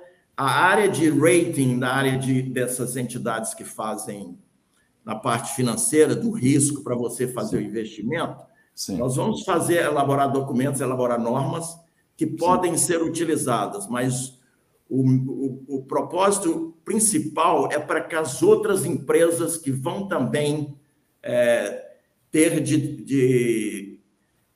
a área de rating, da área de, dessas entidades que fazem na parte financeira do risco para você fazer Sim. o investimento, Sim. nós vamos fazer, elaborar documentos, elaborar normas que podem Sim. ser utilizadas, mas o, o, o, propósito principal é para que as outras empresas que vão também é, ter de, de,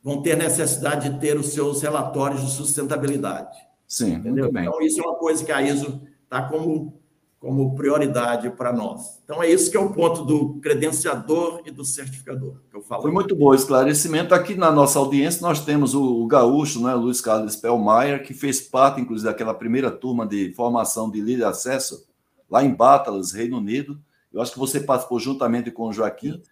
vão ter necessidade de ter os seus relatórios de sustentabilidade. Sim, entendeu? Então, isso é uma coisa que a ISO está como, como prioridade para nós. Então, é isso que é o ponto do credenciador e do certificador que eu falo. Foi muito bom o esclarecimento. Aqui na nossa audiência, nós temos o, o gaúcho, né, Luiz Carlos Pellmaier, que fez parte, inclusive, daquela primeira turma de formação de líder de acesso lá em Batalas, Reino Unido. Eu acho que você participou juntamente com o Joaquim.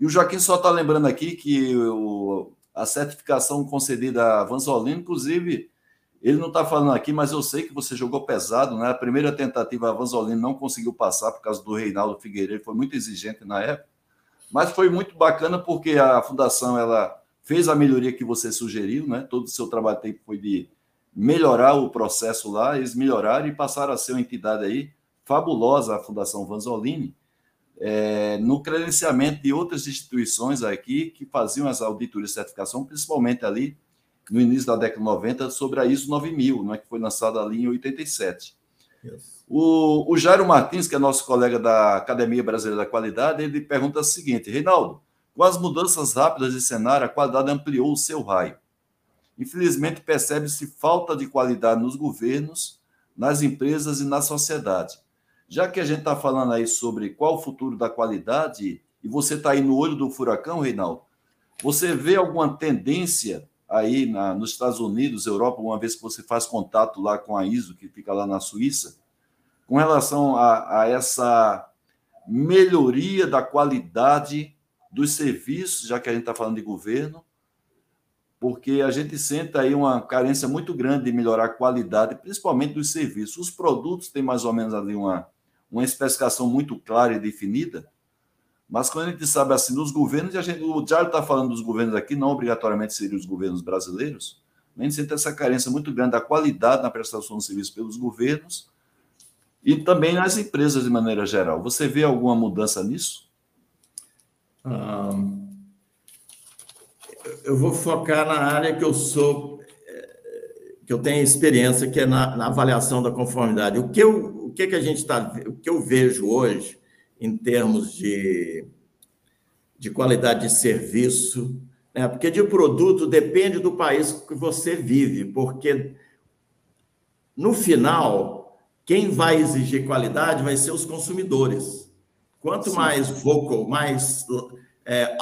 E o Joaquim só está lembrando aqui que o, a certificação concedida a Vanzolini, inclusive, ele não está falando aqui, mas eu sei que você jogou pesado, né? A primeira tentativa a Vanzolini não conseguiu passar por causa do Reinaldo Figueiredo, foi muito exigente na época. Mas foi muito bacana porque a fundação ela fez a melhoria que você sugeriu, né? Todo o seu trabalho foi de melhorar o processo lá, eles melhoraram e passaram a ser uma entidade aí fabulosa, a Fundação Vanzolini, é, no credenciamento de outras instituições aqui que faziam as auditorias de certificação, principalmente ali no início da década de 90, sobre a ISO 9000, né, que foi lançada ali em 87. Yes. O, o Jairo Martins, que é nosso colega da Academia Brasileira da Qualidade, ele pergunta o seguinte: Reinaldo, com as mudanças rápidas de cenário, a qualidade ampliou o seu raio. Infelizmente, percebe-se falta de qualidade nos governos, nas empresas e na sociedade. Já que a gente está falando aí sobre qual o futuro da qualidade, e você está aí no olho do furacão, Reinaldo, você vê alguma tendência aí na, nos Estados Unidos, Europa, uma vez que você faz contato lá com a ISO, que fica lá na Suíça, com relação a, a essa melhoria da qualidade dos serviços, já que a gente está falando de governo, porque a gente sente aí uma carência muito grande de melhorar a qualidade, principalmente dos serviços. Os produtos têm mais ou menos ali uma, uma especificação muito clara e definida, mas quando a gente sabe assim, dos governos, e a gente, o Diário está falando dos governos aqui, não obrigatoriamente seriam os governos brasileiros, a gente sente essa carência muito grande da qualidade na prestação de serviço pelos governos e também nas empresas de maneira geral. Você vê alguma mudança nisso? eu vou focar na área que eu sou, que eu tenho experiência, que é na, na avaliação da conformidade. O que, eu, o que, que a gente está, o que eu vejo hoje em termos de, de qualidade de serviço, né? porque de produto depende do país que você vive, porque no final, quem vai exigir qualidade vai ser os consumidores. Quanto Sim. mais vocal, mais é,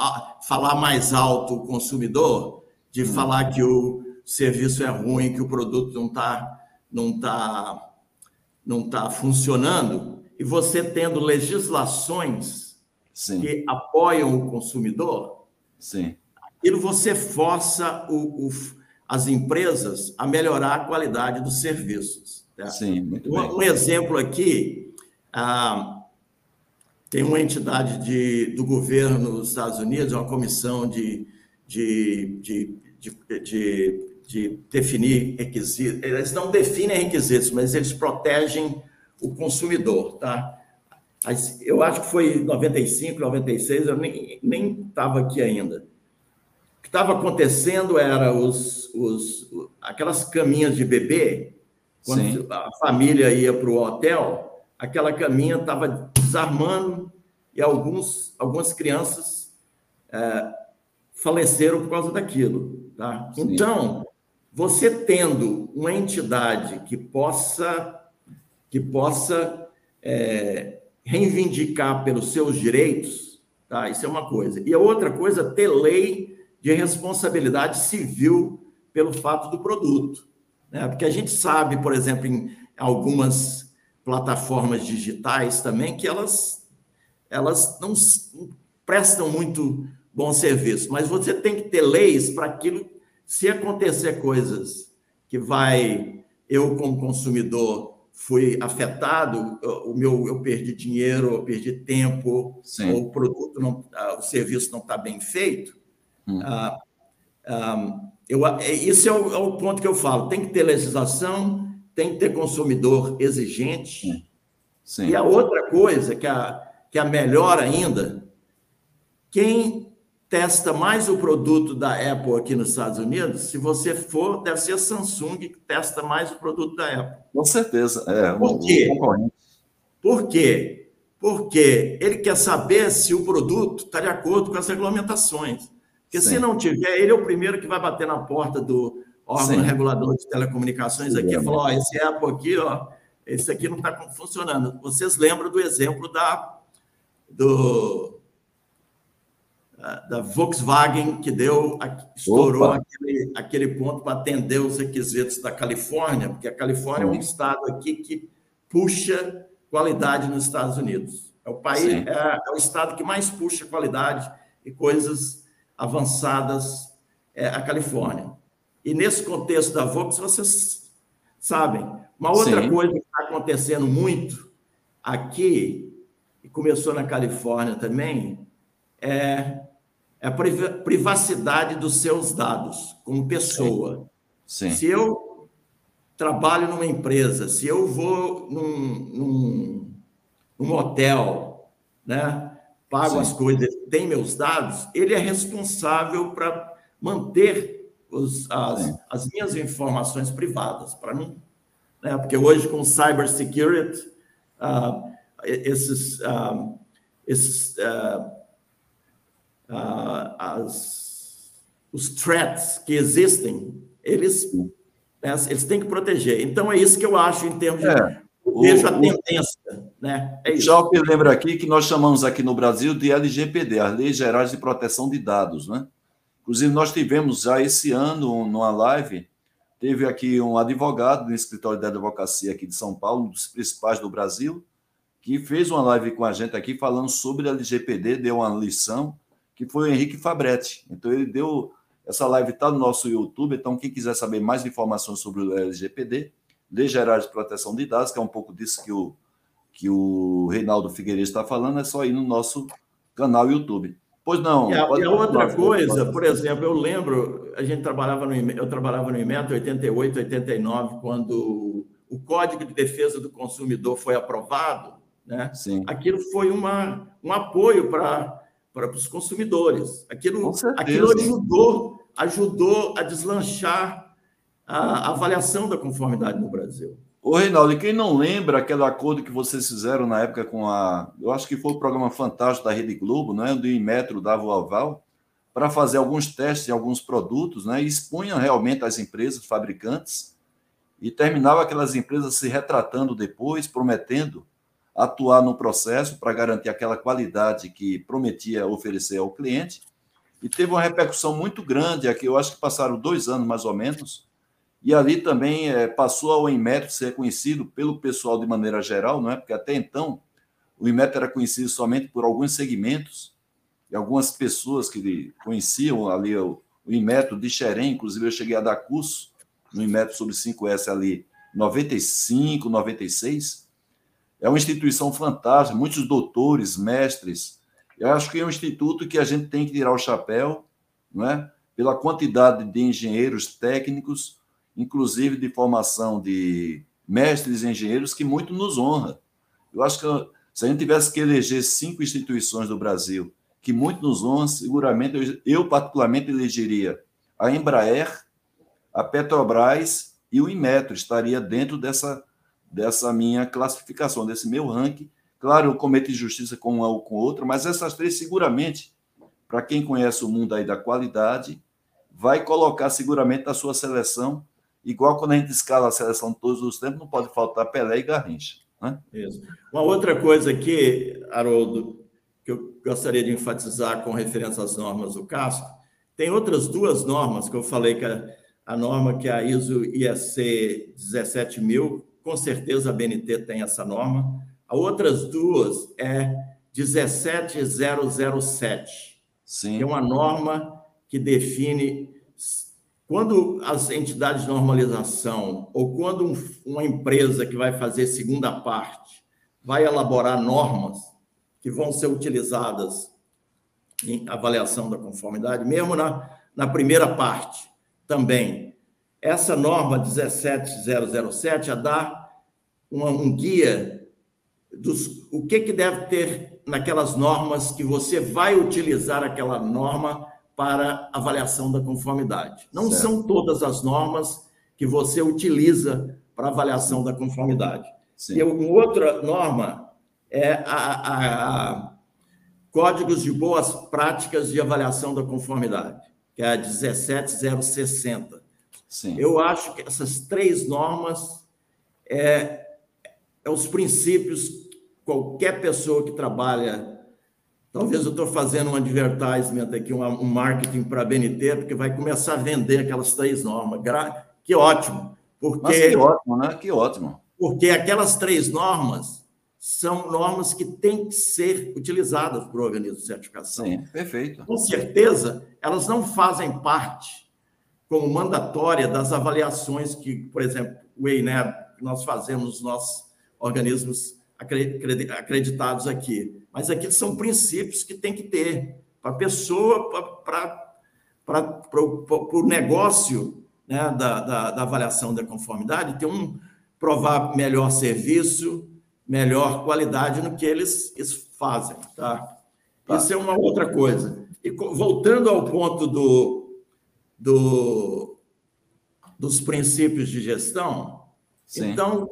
falar mais alto o consumidor, de hum. falar que o serviço é ruim, que o produto não está não tá, não tá funcionando, e você tendo legislações Sim. que apoiam o consumidor, Sim. aquilo você força o, o, as empresas a melhorar a qualidade dos serviços. Tá? Sim, muito um, bem. um exemplo aqui, ah, tem uma entidade de, do governo dos Estados Unidos, uma comissão de, de, de, de, de definir requisitos. Eles não definem requisitos, mas eles protegem o consumidor, tá? Eu acho que foi em 95, 96, eu nem estava aqui ainda. O que estava acontecendo era os, os, aquelas caminhas de bebê, quando Sim. a família ia para o hotel, aquela caminha estava desarmando e alguns, algumas crianças é, faleceram por causa daquilo. Tá? Então, você tendo uma entidade que possa que possa é, reivindicar pelos seus direitos, tá? Isso é uma coisa. E a outra coisa, ter lei de responsabilidade civil pelo fato do produto. Né? Porque a gente sabe, por exemplo, em algumas plataformas digitais também, que elas, elas não prestam muito bom serviço, mas você tem que ter leis para aquilo, se acontecer coisas que vai, eu como consumidor, fui afetado, o meu eu perdi dinheiro, eu perdi tempo, Sim. o produto não, o serviço não está bem feito. Hum. Ah, ah, eu, é, esse é o, é o, ponto que eu falo. Tem que ter legislação, tem que ter consumidor exigente. Sim. E a outra coisa que a que a melhor ainda, quem testa mais o produto da Apple aqui nos Estados Unidos, se você for, deve ser a Samsung que testa mais o produto da Apple. Com certeza. É, Por quê? Por quê? Porque ele quer saber se o produto está de acordo com as regulamentações. Porque Sim. se não tiver, ele é o primeiro que vai bater na porta do órgão Sim. regulador de telecomunicações aqui e falar: ó, esse Apple aqui, ó, esse aqui não está funcionando. Vocês lembram do exemplo da, do, da Volkswagen, que deu, estourou aquele, aquele ponto para atender os requisitos da Califórnia, porque a Califórnia é um estado aqui que puxa qualidade nos Estados Unidos. É o país, é, é, o estado que mais puxa qualidade e coisas avançadas é, a Califórnia. E nesse contexto da Vox, vocês sabem, uma outra Sim. coisa que está acontecendo muito aqui, e começou na Califórnia também, é, é a privacidade dos seus dados como pessoa. Sim. Se eu trabalho numa empresa, se eu vou num, num, num hotel, né, pago Sim. as coisas, tem meus dados, ele é responsável para manter os, as, as minhas informações privadas, para não. Né, porque hoje, com cybersecurity, uh, esses, uh, esses uh, as, os threats que existem, eles, né, eles têm que proteger. Então, é isso que eu acho em termos de. É. Vejo a tendência, né? É isso. Que lembra aqui que nós chamamos aqui no Brasil de LGPD, as Leis Gerais de Proteção de Dados, né? Inclusive, nós tivemos já esse ano, numa live, teve aqui um advogado do escritório de advocacia aqui de São Paulo, um dos principais do Brasil, que fez uma live com a gente aqui falando sobre a LGPD, deu uma lição, que foi o Henrique Fabretti. Então, ele deu. Essa live está no nosso YouTube, então, quem quiser saber mais informações sobre o LGPD, Lei Gerais de Proteção de Dados, que é um pouco disso que o, que o Reinaldo Figueiredo está falando, é só ir no nosso canal YouTube. Pois não. E a, e a outra coisa, por exemplo, eu lembro, a gente trabalhava no eu trabalhava no IMET 88, 89, quando o Código de Defesa do Consumidor foi aprovado, né? Sim. Aquilo foi uma, um apoio para para os consumidores. Aquilo, aquilo ajudou, ajudou a deslanchar a avaliação da conformidade no Brasil. Ô, Reinaldo, e quem não lembra aquele acordo que vocês fizeram na época com a. Eu acho que foi o programa fantástico da Rede Globo, né? Do Inmetro dava o aval, para fazer alguns testes de alguns produtos, né? E expunham realmente as empresas, fabricantes, e terminava aquelas empresas se retratando depois, prometendo atuar no processo para garantir aquela qualidade que prometia oferecer ao cliente. E teve uma repercussão muito grande aqui, eu acho que passaram dois anos mais ou menos, e ali também é, passou ao Inmetro ser conhecido pelo pessoal de maneira geral, não é? Porque até então o Inmetro era conhecido somente por alguns segmentos e algumas pessoas que conheciam ali o, o Inmetro de Xerém, inclusive eu cheguei a dar curso no Inmetro sobre 5S ali 95, 96, é uma instituição fantástica, muitos doutores, mestres. Eu acho que é um instituto que a gente tem que tirar o chapéu, não é? Pela quantidade de engenheiros técnicos, inclusive de formação de mestres e engenheiros, que muito nos honra. Eu acho que se a gente tivesse que eleger cinco instituições do Brasil que muito nos honra, seguramente eu, eu particularmente elegeria a Embraer, a Petrobras e o Inmetro estaria dentro dessa dessa minha classificação, desse meu ranking. Claro, eu cometo injustiça com uma ou com outra, mas essas três, seguramente, para quem conhece o mundo aí da qualidade, vai colocar seguramente na sua seleção, igual quando a gente escala a seleção todos os tempos, não pode faltar Pelé e Garrincha. Né? Isso. Uma outra coisa aqui, Haroldo, que eu gostaria de enfatizar com referência às normas do CASP, tem outras duas normas que eu falei que a, a norma que é a ISO IEC 17000 com certeza a BNT tem essa norma. A outras duas é 17007, Sim. que é uma norma que define quando as entidades de normalização ou quando um, uma empresa que vai fazer segunda parte vai elaborar normas que vão ser utilizadas em avaliação da conformidade, mesmo na, na primeira parte também essa norma 17007 a dar uma, um guia dos o que, que deve ter naquelas normas que você vai utilizar aquela norma para avaliação da conformidade. Não certo. são todas as normas que você utiliza para avaliação da conformidade. Sim. E uma outra norma é a, a, a Códigos de Boas Práticas de Avaliação da Conformidade, que é a 17060 Sim. Eu acho que essas três normas é, é os princípios que qualquer pessoa que trabalha. Talvez eu estou fazendo um advertisement aqui, um, um marketing para a BNT, porque vai começar a vender aquelas três normas. Que ótimo! Porque, Mas que ótimo, né? Que ótimo. Porque aquelas três normas são normas que têm que ser utilizadas por organismos de certificação. Sim, perfeito. Com certeza, elas não fazem parte como mandatória das avaliações que, por exemplo, o EINEB, nós fazemos nos nossos organismos acreditados aqui. Mas aqui são princípios que tem que ter para a pessoa, para o negócio né, da, da, da avaliação da conformidade, ter um provar melhor serviço, melhor qualidade no que eles, eles fazem. Tá? tá? Isso é uma outra coisa. E voltando ao ponto do, do, dos princípios de gestão, Sim. então,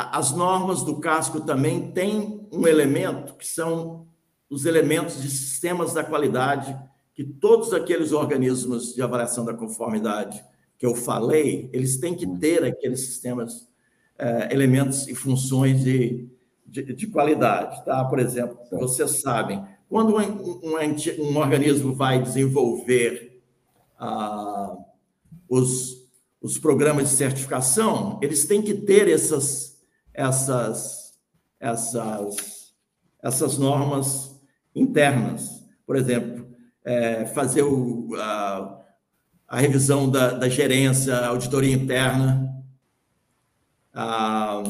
as normas do casco também têm um elemento que são os elementos de sistemas da qualidade que todos aqueles organismos de avaliação da conformidade que eu falei, eles têm que ter aqueles sistemas é, elementos e funções de, de, de, qualidade. Tá? Por exemplo, vocês sabem, quando um, um, um organismo vai desenvolver ah, os, os programas de certificação, eles têm que ter essas, essas, essas, essas normas internas. Por exemplo, é, fazer o, a, a revisão da, da gerência, auditoria interna, ah,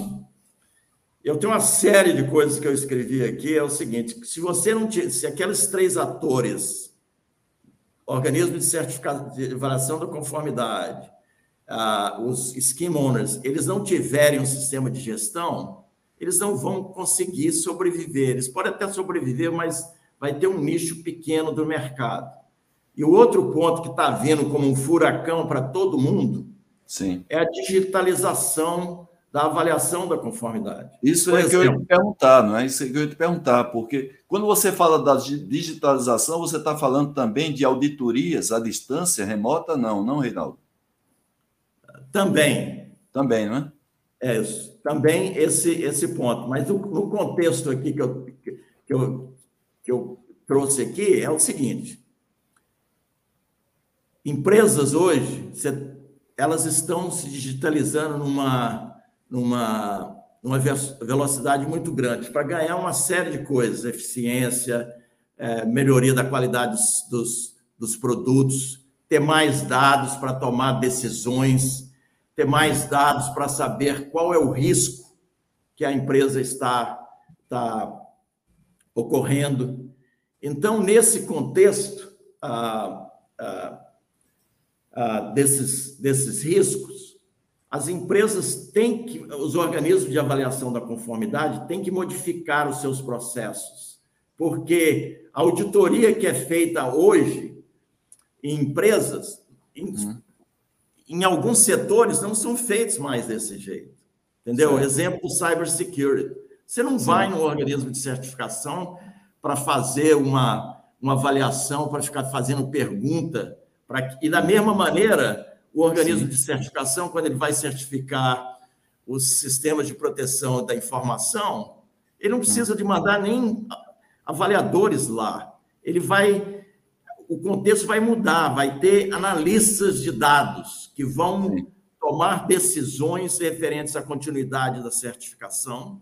eu tenho uma série de coisas que eu escrevi aqui. É o seguinte: se você não se aqueles três atores, organismo de certificação de avaliação da conformidade, ah, os scheme owners, eles não tiverem um sistema de gestão, eles não vão conseguir sobreviver. Eles podem até sobreviver, mas vai ter um nicho pequeno do mercado. E o outro ponto que está vindo como um furacão para todo mundo Sim. é a digitalização da avaliação da conformidade. Isso Por é exemplo, que eu ia te perguntar, não é? Isso é que eu ia te perguntar, porque quando você fala da digitalização, você está falando também de auditorias à distância remota? Não, não, Reinaldo? Também. Também, não é? É, também esse, esse ponto. Mas no, no contexto aqui que eu, que, eu, que eu trouxe aqui é o seguinte: empresas hoje, elas estão se digitalizando numa numa, numa velocidade muito grande para ganhar uma série de coisas, eficiência, é, melhoria da qualidade dos, dos, dos produtos, ter mais dados para tomar decisões, ter mais dados para saber qual é o risco que a empresa está, está ocorrendo. Então, nesse contexto ah, ah, ah, desses, desses riscos, as empresas têm que, os organismos de avaliação da conformidade têm que modificar os seus processos, porque a auditoria que é feita hoje em empresas, em, uhum. Em alguns setores, não são feitos mais desse jeito. Entendeu? Certo. Exemplo, cybersecurity. Você não Sim. vai no organismo de certificação para fazer uma, uma avaliação, para ficar fazendo pergunta. Pra, e da mesma maneira, o organismo Sim. de certificação, quando ele vai certificar os sistemas de proteção da informação, ele não precisa de mandar nem avaliadores lá. Ele vai, o contexto vai mudar, vai ter analistas de dados que vão Sim. tomar decisões referentes à continuidade da certificação.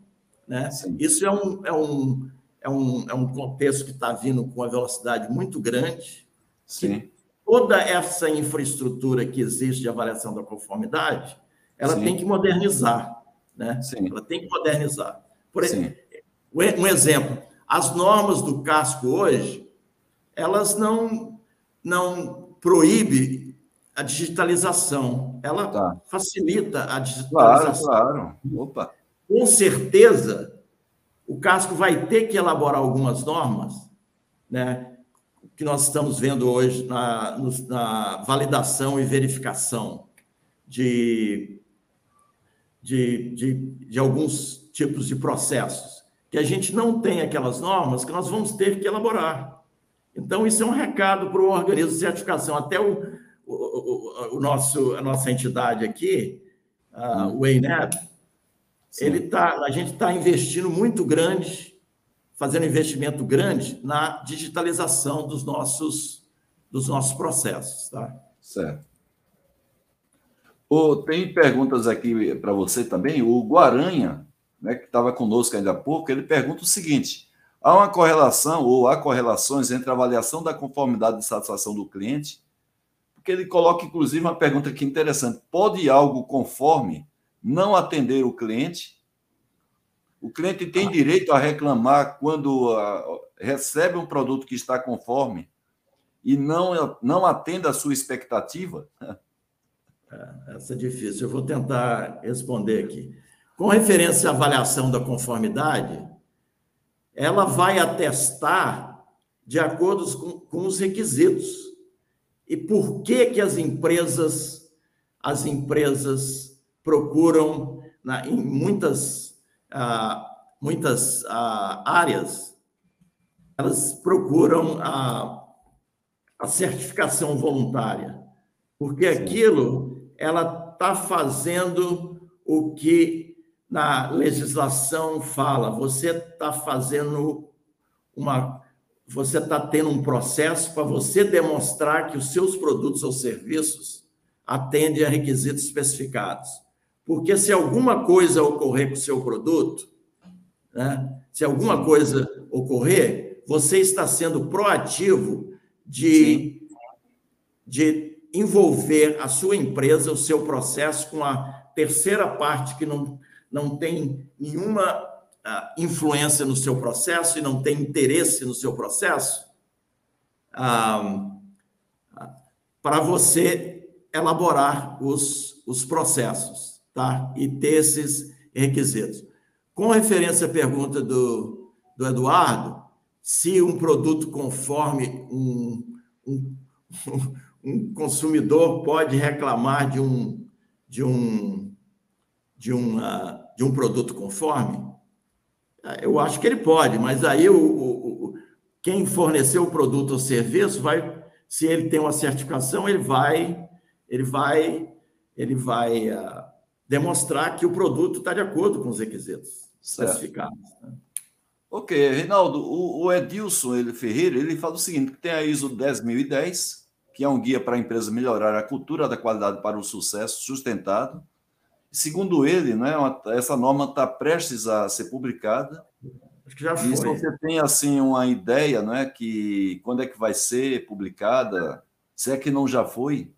Né? Isso é um, é, um, é, um, é um contexto que está vindo com uma velocidade muito grande. Sim toda essa infraestrutura que existe de avaliação da conformidade, ela Sim. tem que modernizar, né? Sim. Ela tem que modernizar. Por exemplo, um exemplo, as normas do casco hoje, elas não não proíbe a digitalização, ela tá. facilita a digitalização. Claro, claro. Opa. Com certeza, o casco vai ter que elaborar algumas normas, né? que nós estamos vendo hoje na, na validação e verificação de, de, de, de, alguns tipos de processos, que a gente não tem aquelas normas que nós vamos ter que elaborar. Então, isso é um recado para o organismo de certificação. Até o, o, o nosso, a nossa entidade aqui, o EINEB, ele tá, a gente está investindo muito grande fazendo investimento grande na digitalização dos nossos, dos nossos processos. Tá? Certo. Oh, tem perguntas aqui para você também. O Guaranha né, que estava conosco ainda há pouco, ele pergunta o seguinte: há uma correlação ou há correlações entre a avaliação da conformidade de satisfação do cliente? Porque ele coloca, inclusive, uma pergunta aqui interessante: pode algo conforme não atender o cliente? O cliente tem direito a reclamar quando uh, recebe um produto que está conforme e não, não atende a sua expectativa? É, essa é difícil. Eu vou tentar responder aqui. Com referência à avaliação da conformidade, ela vai atestar de acordo com, com os requisitos. E por que que as empresas as empresas procuram na, em muitas ah, muitas ah, áreas elas procuram a, a certificação voluntária, porque Sim. aquilo ela está fazendo o que na legislação fala. Você está fazendo uma. Você está tendo um processo para você demonstrar que os seus produtos ou serviços atendem a requisitos especificados. Porque se alguma coisa ocorrer com o seu produto, né, se alguma coisa ocorrer, você está sendo proativo de, de envolver a sua empresa, o seu processo, com a terceira parte que não, não tem nenhuma uh, influência no seu processo e não tem interesse no seu processo, uh, para você elaborar os, os processos tá? e ter esses requisitos. Com referência à pergunta do, do Eduardo, se um produto conforme um, um, (laughs) um consumidor pode reclamar de um, de um, de, uma, de um produto conforme, eu acho que ele pode, mas aí o, o, quem forneceu o produto ou serviço vai, se ele tem uma certificação, ele vai, ele vai, ele vai uh, demonstrar que o produto está de acordo com os requisitos certo. especificados. Né? Ok, Reinaldo, o, o Edilson ele, Ferreira ele fala o seguinte: tem a ISO 10010, que é um guia para a empresa melhorar a cultura da qualidade para o sucesso sustentado. Segundo ele, né, essa norma está prestes a ser publicada. Acho que já foi. E se você tem assim uma ideia, né, que quando é que vai ser publicada? Se é que não já foi?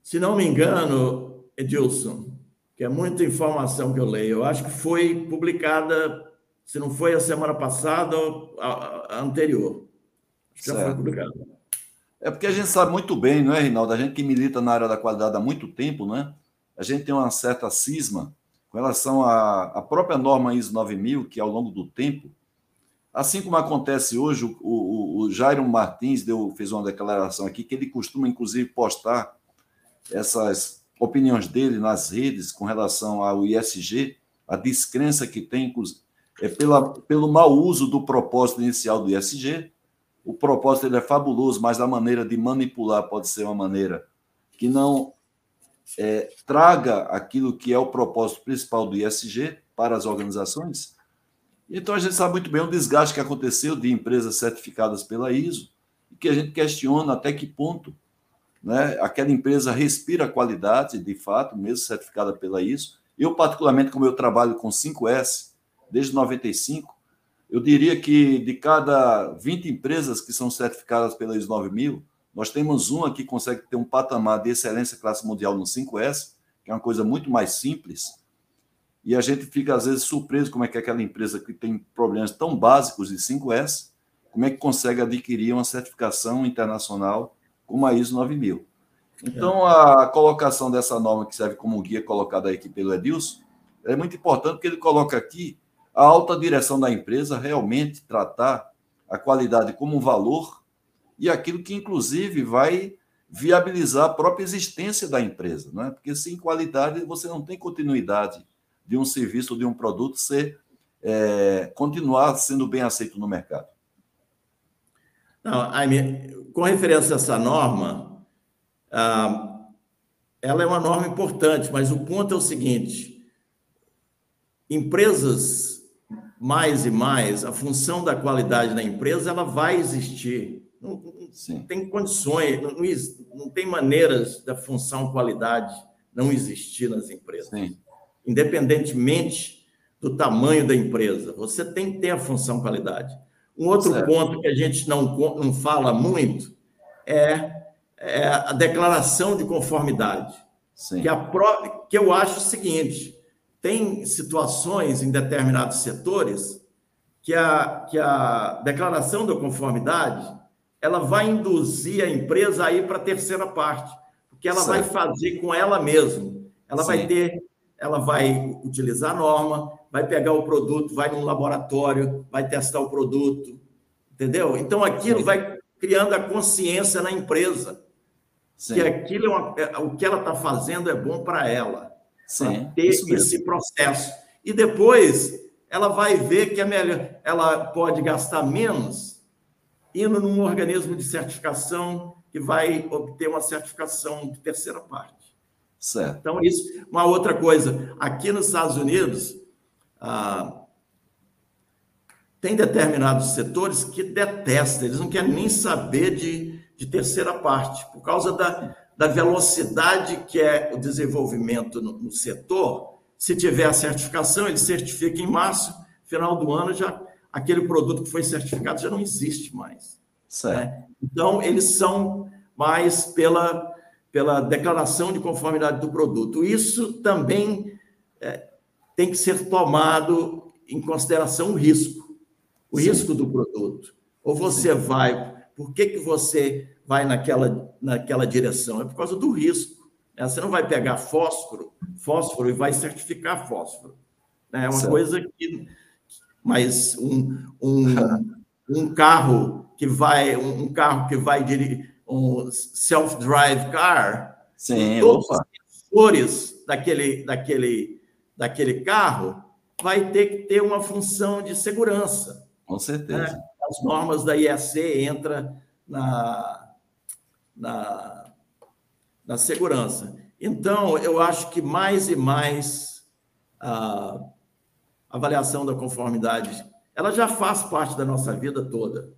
Se não me engano, Edilson, que é muita informação que eu leio, eu acho que foi publicada se não foi a semana passada, a, a anterior. Já certo. foi publicado. É porque a gente sabe muito bem, não é, Rinaldo? A gente que milita na área da qualidade há muito tempo, né? A gente tem uma certa cisma com relação à, à própria norma ISO 9000, que ao longo do tempo, assim como acontece hoje, o, o, o Jairo Martins deu, fez uma declaração aqui que ele costuma, inclusive, postar essas opiniões dele nas redes com relação ao ISG, a descrença que tem, é pela, pelo mau uso do propósito inicial do ISG. O propósito ele é fabuloso, mas a maneira de manipular pode ser uma maneira que não é, traga aquilo que é o propósito principal do ISG para as organizações. Então a gente sabe muito bem o desgaste que aconteceu de empresas certificadas pela ISO e que a gente questiona até que ponto né, aquela empresa respira qualidade, de fato, mesmo certificada pela ISO. Eu, particularmente, como eu trabalho com 5S, desde 95, eu diria que de cada 20 empresas que são certificadas pela ISO 9000, nós temos uma que consegue ter um patamar de excelência classe mundial no 5S, que é uma coisa muito mais simples, e a gente fica às vezes surpreso como é que aquela empresa que tem problemas tão básicos de 5S, como é que consegue adquirir uma certificação internacional como a ISO 9000. Então, a colocação dessa norma que serve como guia colocada aqui pelo Edilson, é muito importante porque ele coloca aqui a alta direção da empresa realmente tratar a qualidade como um valor e aquilo que, inclusive, vai viabilizar a própria existência da empresa, não é? Porque sem qualidade você não tem continuidade de um serviço de um produto ser é, continuar sendo bem aceito no mercado. Não, com referência a essa norma, ah, ela é uma norma importante, mas o ponto é o seguinte: empresas mais e mais, a função da qualidade na empresa ela vai existir. Não, não tem condições, não, não, tem maneiras da função qualidade não existir nas empresas. Sim. Independentemente do tamanho da empresa. Você tem que ter a função qualidade. Um outro certo. ponto que a gente não, não fala muito é, é a declaração de conformidade. Sim. Que, a pro, que eu acho o seguinte: tem situações em determinados setores que a, que a declaração da conformidade ela vai induzir a empresa a ir para a terceira parte, porque ela certo. vai fazer com ela mesma. Ela Sim. vai ter, ela vai utilizar a norma, vai pegar o produto, vai num laboratório, vai testar o produto, entendeu? Então aquilo Sim. vai criando a consciência na empresa Sim. que aquilo é uma, é, o que ela está fazendo é bom para ela, Sim, ter esse processo. E depois ela vai ver que é melhor, ela pode gastar menos indo num organismo de certificação que vai obter uma certificação de terceira parte. Certo. Então, isso. Uma outra coisa, aqui nos Estados Unidos, ah, tem determinados setores que detestam, eles não querem nem saber de, de terceira parte, por causa da, da velocidade que é o desenvolvimento no, no setor. Se tiver a certificação, ele certifica em março, final do ano, já aquele produto que foi certificado já não existe mais. Né? Então, eles são mais pela, pela declaração de conformidade do produto. Isso também é, tem que ser tomado em consideração o risco, o Sim. risco do produto. Ou você Sim. vai, por que, que você vai naquela, naquela direção? É por causa do risco. Né? Você não vai pegar fósforo, fósforo e vai certificar fósforo. Né? É uma coisa que. Mas um, um, (laughs) um carro que vai, um carro que vai dirigir, um self-drive car, Sim, todos opa. os sensores daquele, daquele, daquele carro, vai ter que ter uma função de segurança. Com certeza. Né? As normas da IEC entra na, na, na segurança. Então, eu acho que mais e mais a avaliação da conformidade, ela já faz parte da nossa vida toda.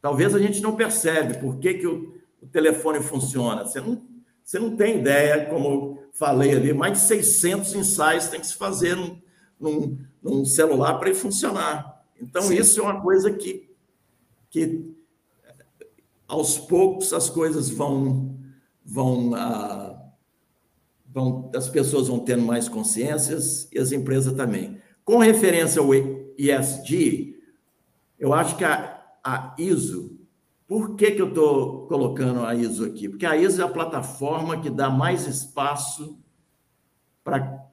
Talvez a gente não percebe por que, que o, o telefone funciona. Você não, você não tem ideia, como falei ali, mais de 600 ensaios tem que se fazer num, num, num celular para ele funcionar. Então, Sim. isso é uma coisa que, que aos poucos as coisas vão, vão, ah, vão, as pessoas vão tendo mais consciências e as empresas também. Com referência ao ESG, eu acho que a a ISO. Por que, que eu estou colocando a ISO aqui? Porque a ISO é a plataforma que dá mais espaço para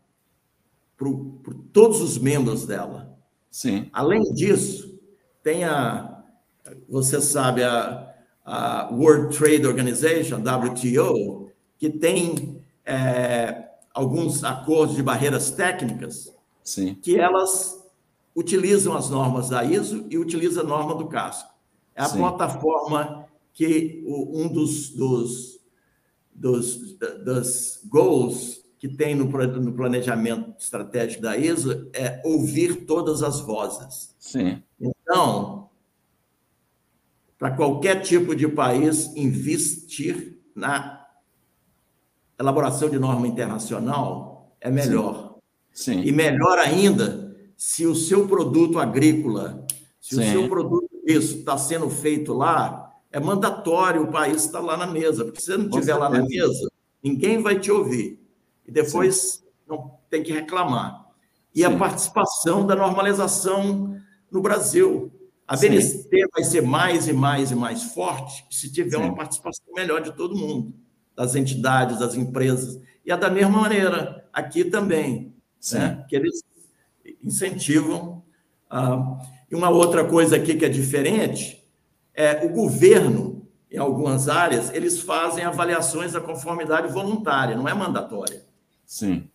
todos os membros dela. Sim. Além disso, tem a, você sabe, a, a World Trade Organization, WTO, que tem é, alguns acordos de barreiras técnicas Sim. que elas utilizam as normas da ISO e utiliza a norma do casco. É a Sim. plataforma que um dos, dos, dos, dos goals que tem no, no planejamento estratégico da ISO é ouvir todas as vozes. Sim. Então, para qualquer tipo de país investir na elaboração de norma internacional é melhor. Sim. Sim. E melhor ainda se o seu produto agrícola, se Sim. o seu produto isso está sendo feito lá, é mandatório o país estar lá na mesa, porque se você não estiver lá na mesa, ninguém vai te ouvir. E depois Sim. não tem que reclamar. E a participação da normalização no Brasil. A BNT vai ser mais e mais e mais forte se tiver uma participação melhor de todo mundo, das entidades, das empresas. E é da mesma maneira, aqui também. Né? Que eles incentivam. Ah, e uma outra coisa aqui que é diferente é o governo, em algumas áreas, eles fazem avaliações da conformidade voluntária, não é mandatória. Sim.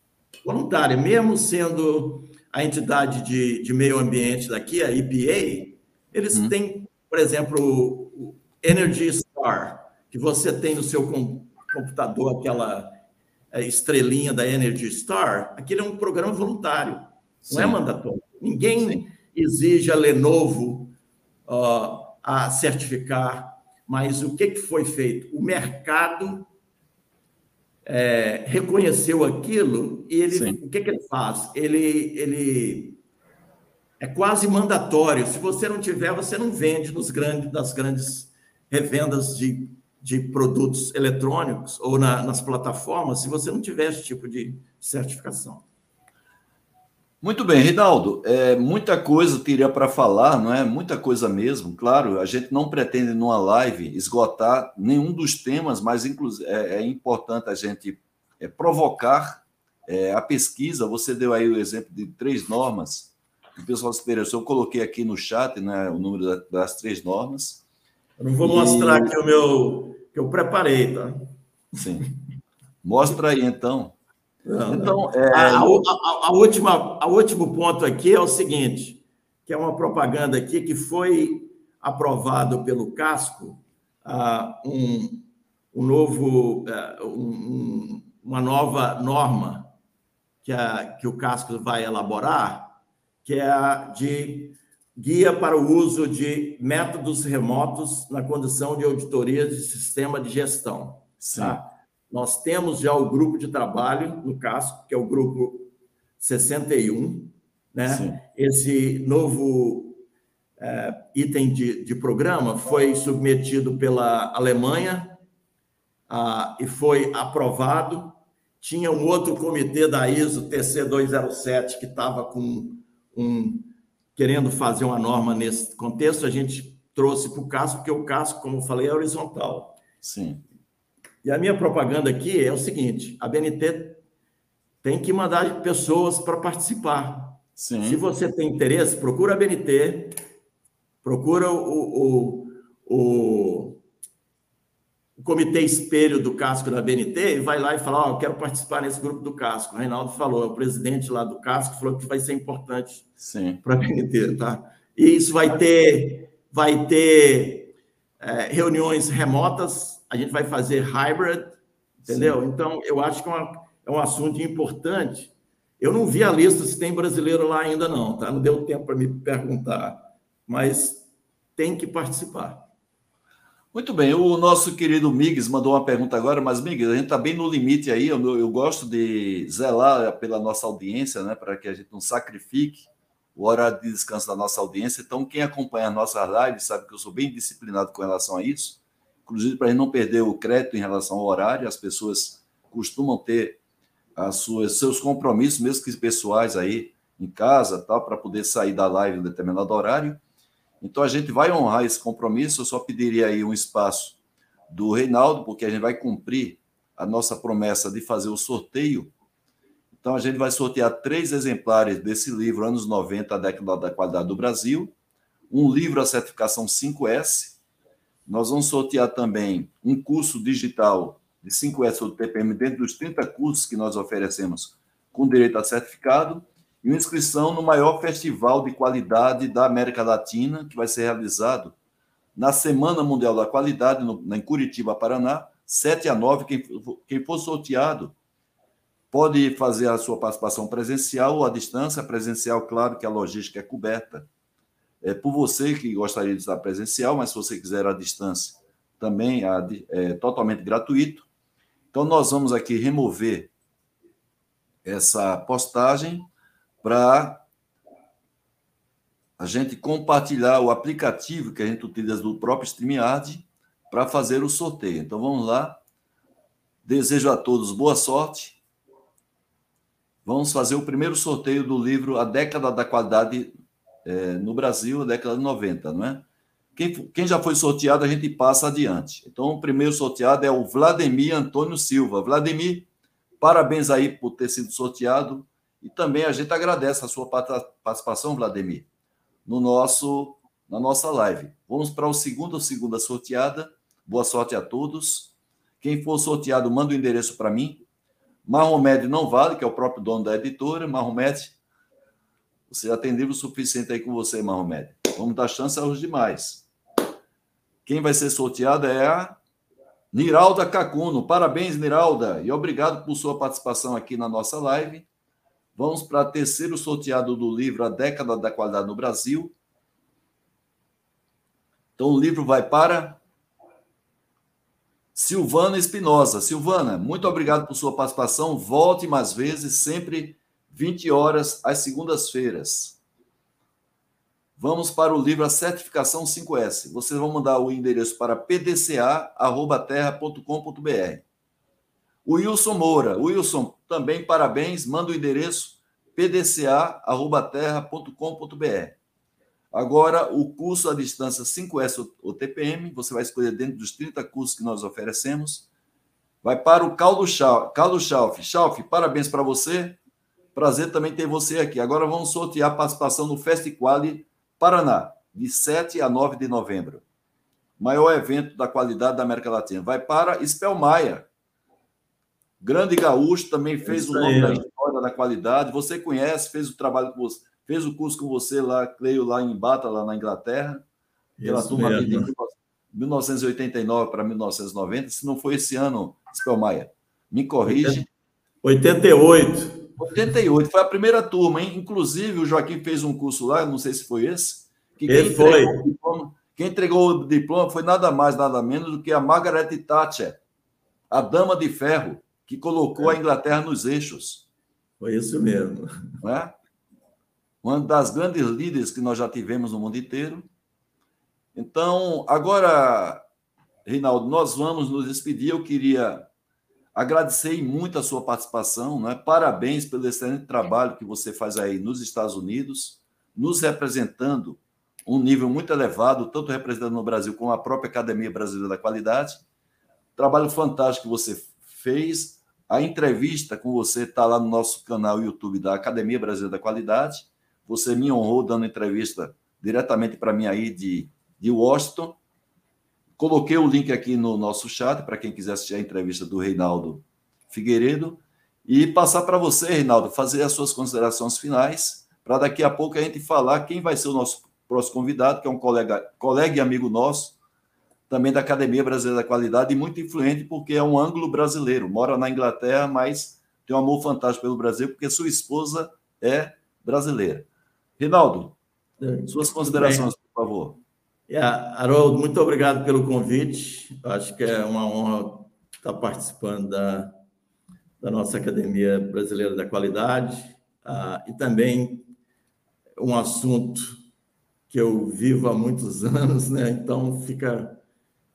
Voluntária, mesmo sendo a entidade de, de meio ambiente daqui, a EPA, eles hum. têm, por exemplo, o Energy Star, que você tem no seu computador, aquela estrelinha da Energy Star, aquele é um programa voluntário. Sim. Não é mandatório. Ninguém Sim. exige a Lenovo uh, a certificar, mas o que, que foi feito? O mercado é, reconheceu aquilo e ele, o que, que ele faz? Ele, ele é quase mandatório. Se você não tiver, você não vende nos grandes, nas grandes revendas de, de produtos eletrônicos ou na, nas plataformas, se você não tiver esse tipo de certificação. Muito bem, Rinaldo. É, muita coisa teria para falar, não é? Muita coisa mesmo. Claro, a gente não pretende numa live esgotar nenhum dos temas, mas é, é importante a gente é, provocar é, a pesquisa. Você deu aí o exemplo de três normas. O pessoal se interessou. Eu coloquei aqui no chat né, o número das três normas. Eu não vou e... mostrar aqui o meu que eu preparei, tá? Sim. Mostra aí então. Não, então, é... a, a, a, a, última, a último ponto aqui é o seguinte, que é uma propaganda aqui que foi aprovado pelo Casco uh, um, um novo, uh, um, uma nova norma que, a, que o Casco vai elaborar, que é a de guia para o uso de métodos remotos na condição de auditoria de sistema de gestão. Tá? Nós temos já o grupo de trabalho no CASCO, que é o grupo 61, né? Sim. Esse novo é, item de, de programa foi submetido pela Alemanha ah, e foi aprovado. Tinha um outro comitê da ISO TC207 que estava com um querendo fazer uma norma nesse contexto, a gente trouxe para o CASCO, porque o CASCO, como eu falei, é horizontal. Sim. E a minha propaganda aqui é o seguinte: a BNT tem que mandar pessoas para participar. Sim. Se você tem interesse, procura a BNT, procura o, o, o, o Comitê Espelho do Casco da BNT e vai lá e fala: Ó, oh, eu quero participar nesse grupo do Casco. O Reinaldo falou, é o presidente lá do Casco falou que vai ser importante para a BNT, tá? E isso vai ter, vai ter é, reuniões remotas a gente vai fazer hybrid, entendeu? Sim. Então, eu acho que é, uma, é um assunto importante. Eu não vi a lista se tem brasileiro lá ainda, não, tá? Não deu tempo para me perguntar, mas tem que participar. Muito bem, o nosso querido Migues mandou uma pergunta agora, mas Migues, a gente está bem no limite aí. Eu, eu, gosto de zelar pela nossa audiência, né, para que a gente não sacrifique o horário de descanso da nossa audiência. Então, quem acompanha a nossa live sabe que eu sou bem disciplinado com relação a isso inclusive para a gente não perder o crédito em relação ao horário, as pessoas costumam ter as suas, seus compromissos, mesmo que pessoais aí em casa, tal, para poder sair da live em determinado horário. Então a gente vai honrar esse compromisso. Eu só pediria aí um espaço do Reinaldo, porque a gente vai cumprir a nossa promessa de fazer o sorteio. Então a gente vai sortear três exemplares desse livro, Anos 90, a década da qualidade do Brasil, um livro a certificação 5S nós vamos sortear também um curso digital de 5S do TPM dentro dos 30 cursos que nós oferecemos com direito a certificado e uma inscrição no maior festival de qualidade da América Latina, que vai ser realizado na Semana Mundial da Qualidade, no, em Curitiba, Paraná, 7 a 9. Quem, quem for sorteado pode fazer a sua participação presencial ou à distância. Presencial, claro que a logística é coberta é, por você que gostaria de estar presencial, mas se você quiser à distância, também é totalmente gratuito. Então, nós vamos aqui remover essa postagem para a gente compartilhar o aplicativo que a gente utiliza do próprio StreamYard para fazer o sorteio. Então, vamos lá. Desejo a todos boa sorte. Vamos fazer o primeiro sorteio do livro A Década da Qualidade é, no Brasil na década de 90, não é? Quem, quem já foi sorteado, a gente passa adiante. Então, o primeiro sorteado é o Vladimir Antônio Silva. Vladimir, parabéns aí por ter sido sorteado. E também a gente agradece a sua participação, Vladimir, no nosso, na nossa live. Vamos para o segundo, segunda sorteada. Boa sorte a todos. Quem for sorteado, manda o endereço para mim. Marromed não vale, que é o próprio dono da editora. Marromed, você já tem livro suficiente aí com você, Mahomed. Vamos dar chance aos demais. Quem vai ser sorteado é a Niralda Cacuno. Parabéns, Niralda. E obrigado por sua participação aqui na nossa live. Vamos para terceiro sorteado do livro A Década da Qualidade no Brasil. Então, o livro vai para Silvana Espinosa. Silvana, muito obrigado por sua participação. Volte mais vezes, sempre 20 horas às segundas-feiras. Vamos para o livro A Certificação 5S. Vocês vão mandar o endereço para pdca.terra.com.br. O Wilson Moura. Wilson, também parabéns. Manda o endereço pdca.terra.com.br. Agora, o curso à distância 5S ou TPM, você vai escolher dentro dos 30 cursos que nós oferecemos. Vai para o Caldo Schalf. Schalf, parabéns para você. Prazer também ter você aqui. Agora vamos sortear a participação no Festiquali Paraná, de 7 a 9 de novembro. Maior evento da qualidade da América Latina. Vai para Spelmaia. Grande gaúcho, também fez o nome da história da qualidade. Você conhece, fez o trabalho com você fez o curso com você lá, creio, lá em Bata, lá na Inglaterra, pela Isso turma de 1989 para 1990, se não foi esse ano, Spelmaia. Me corrige. 88. 88, foi a primeira turma, hein? Inclusive, o Joaquim fez um curso lá, não sei se foi esse. Que quem foi. Diploma, quem entregou o diploma foi nada mais, nada menos do que a Margaret Thatcher, a dama de ferro, que colocou a Inglaterra nos eixos. Foi isso mesmo. Não é? uma das grandes líderes que nós já tivemos no mundo inteiro. Então, agora, Reinaldo, nós vamos nos despedir. Eu queria agradecer muito a sua participação, né? parabéns pelo excelente trabalho que você faz aí nos Estados Unidos, nos representando um nível muito elevado, tanto representando no Brasil como a própria Academia Brasileira da Qualidade. Trabalho fantástico que você fez. A entrevista com você está lá no nosso canal YouTube da Academia Brasileira da Qualidade. Você me honrou dando entrevista diretamente para mim aí de, de Washington. Coloquei o link aqui no nosso chat para quem quiser assistir a entrevista do Reinaldo Figueiredo. E passar para você, Reinaldo, fazer as suas considerações finais, para daqui a pouco a gente falar quem vai ser o nosso próximo convidado, que é um colega, colega e amigo nosso, também da Academia Brasileira da Qualidade, e muito influente porque é um ângulo brasileiro, mora na Inglaterra, mas tem um amor fantástico pelo Brasil, porque sua esposa é brasileira. Rinaldo, é. suas considerações, por favor. Yeah, Haroldo, muito obrigado pelo convite. Acho que é uma honra estar participando da, da nossa Academia Brasileira da Qualidade uh, e também um assunto que eu vivo há muitos (laughs) anos, né? então fica,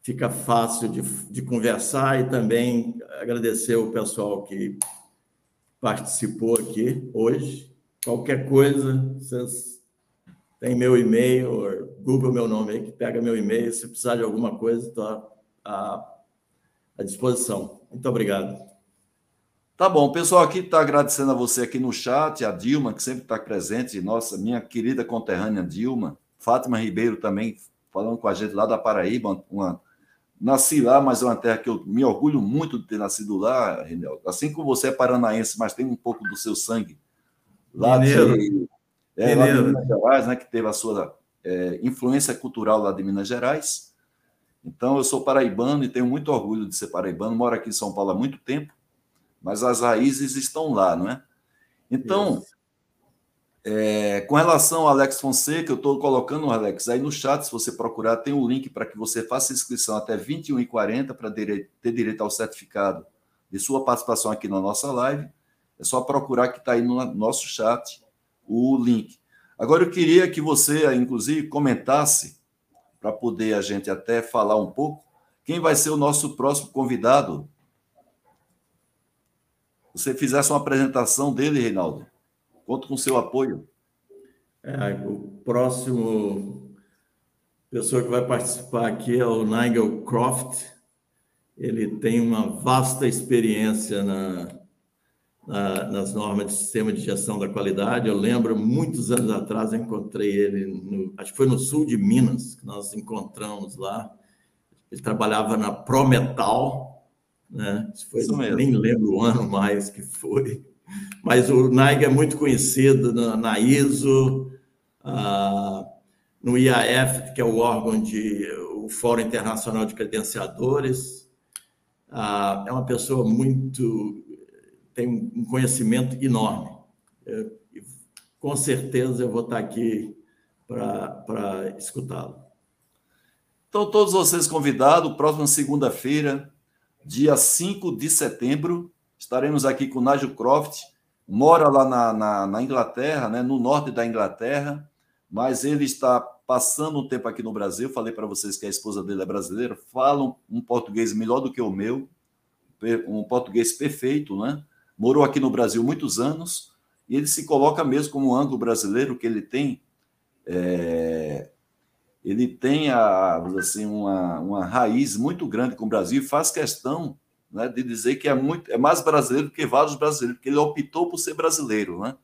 fica fácil de, de conversar e também agradecer o pessoal que participou aqui hoje Qualquer coisa, vocês têm meu e-mail, Google meu nome aí, que pega meu e-mail. Se precisar de alguma coisa, estou à, à disposição. Muito obrigado. Tá bom, o pessoal aqui está agradecendo a você aqui no chat, a Dilma, que sempre está presente, nossa, minha querida conterrânea Dilma, Fátima Ribeiro também falando com a gente lá da Paraíba, uma, nasci lá, mas é uma terra que eu me orgulho muito de ter nascido lá, Renel. Assim como você é paranaense, mas tem um pouco do seu sangue lá de, é, lá de Minas Gerais, né, que teve a sua é, influência cultural lá de Minas Gerais. Então, eu sou paraibano e tenho muito orgulho de ser paraibano. Moro aqui em São Paulo há muito tempo, mas as raízes estão lá, não é? Então, é, com relação ao Alex Fonseca, eu estou colocando, Alex, aí no chat, se você procurar, tem um link para que você faça inscrição até R$ 21,40 para ter direito ao certificado de sua participação aqui na nossa live. É só procurar que está aí no nosso chat o link. Agora eu queria que você, inclusive, comentasse, para poder a gente até falar um pouco, quem vai ser o nosso próximo convidado. Você fizesse uma apresentação dele, Reinaldo. Conto com seu apoio. É, o próximo pessoa que vai participar aqui é o Nigel Croft. Ele tem uma vasta experiência na, na, nas normas de sistema de gestão da qualidade. Eu lembro, muitos anos atrás, eu encontrei ele, no, acho que foi no sul de Minas, que nós encontramos lá. Ele trabalhava na Prometal, né? Isso foi, Isso nem lembro o ano mais que foi. Mas o NAIG é muito conhecido na, ISO, ah, no IAF, que é o órgão de o Fórum Internacional de Credenciadores. Ah, é uma pessoa muito tem um conhecimento enorme. É, com certeza eu vou estar aqui para escutá-lo. Então, todos vocês convidados, próxima segunda-feira, dia 5 de setembro, estaremos aqui com o Nigel Croft, mora lá na, na, na, Inglaterra, né, no norte da Inglaterra, mas ele está passando um tempo aqui no Brasil. Falei para vocês que a esposa dele é brasileira, fala um português melhor do que o meu, um português perfeito, né? Morou aqui no Brasil muitos anos e ele se coloca mesmo como um ângulo brasileiro que ele tem. É, ele tem a, assim, uma, uma raiz muito grande com o Brasil e faz questão né, de dizer que é, muito, é mais brasileiro do que vários brasileiros, porque ele optou por ser brasileiro, né?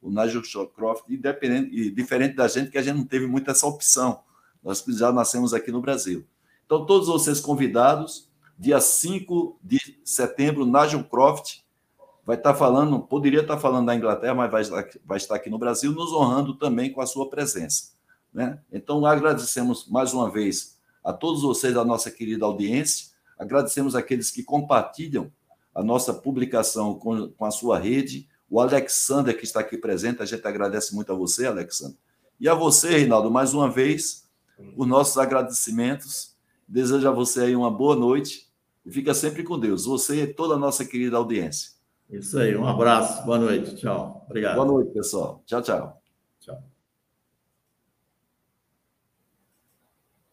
O Nigel Shawcroft, independente, e diferente da gente, que a gente não teve muito essa opção. Nós já nascemos aqui no Brasil. Então, todos vocês convidados, dia 5 de setembro, Nigel Croft vai estar falando, poderia estar falando da Inglaterra, mas vai, vai estar aqui no Brasil, nos honrando também com a sua presença. Né? Então, agradecemos mais uma vez a todos vocês, a nossa querida audiência, agradecemos aqueles que compartilham a nossa publicação com, com a sua rede, o Alexander, que está aqui presente, a gente agradece muito a você, Alexander. E a você, Reinaldo, mais uma vez, os nossos agradecimentos. Desejo a você aí uma boa noite e fica sempre com Deus. Você e toda a nossa querida audiência. Isso aí, um abraço, boa noite, tchau. Obrigado. Boa noite, pessoal. Tchau, tchau. Tchau.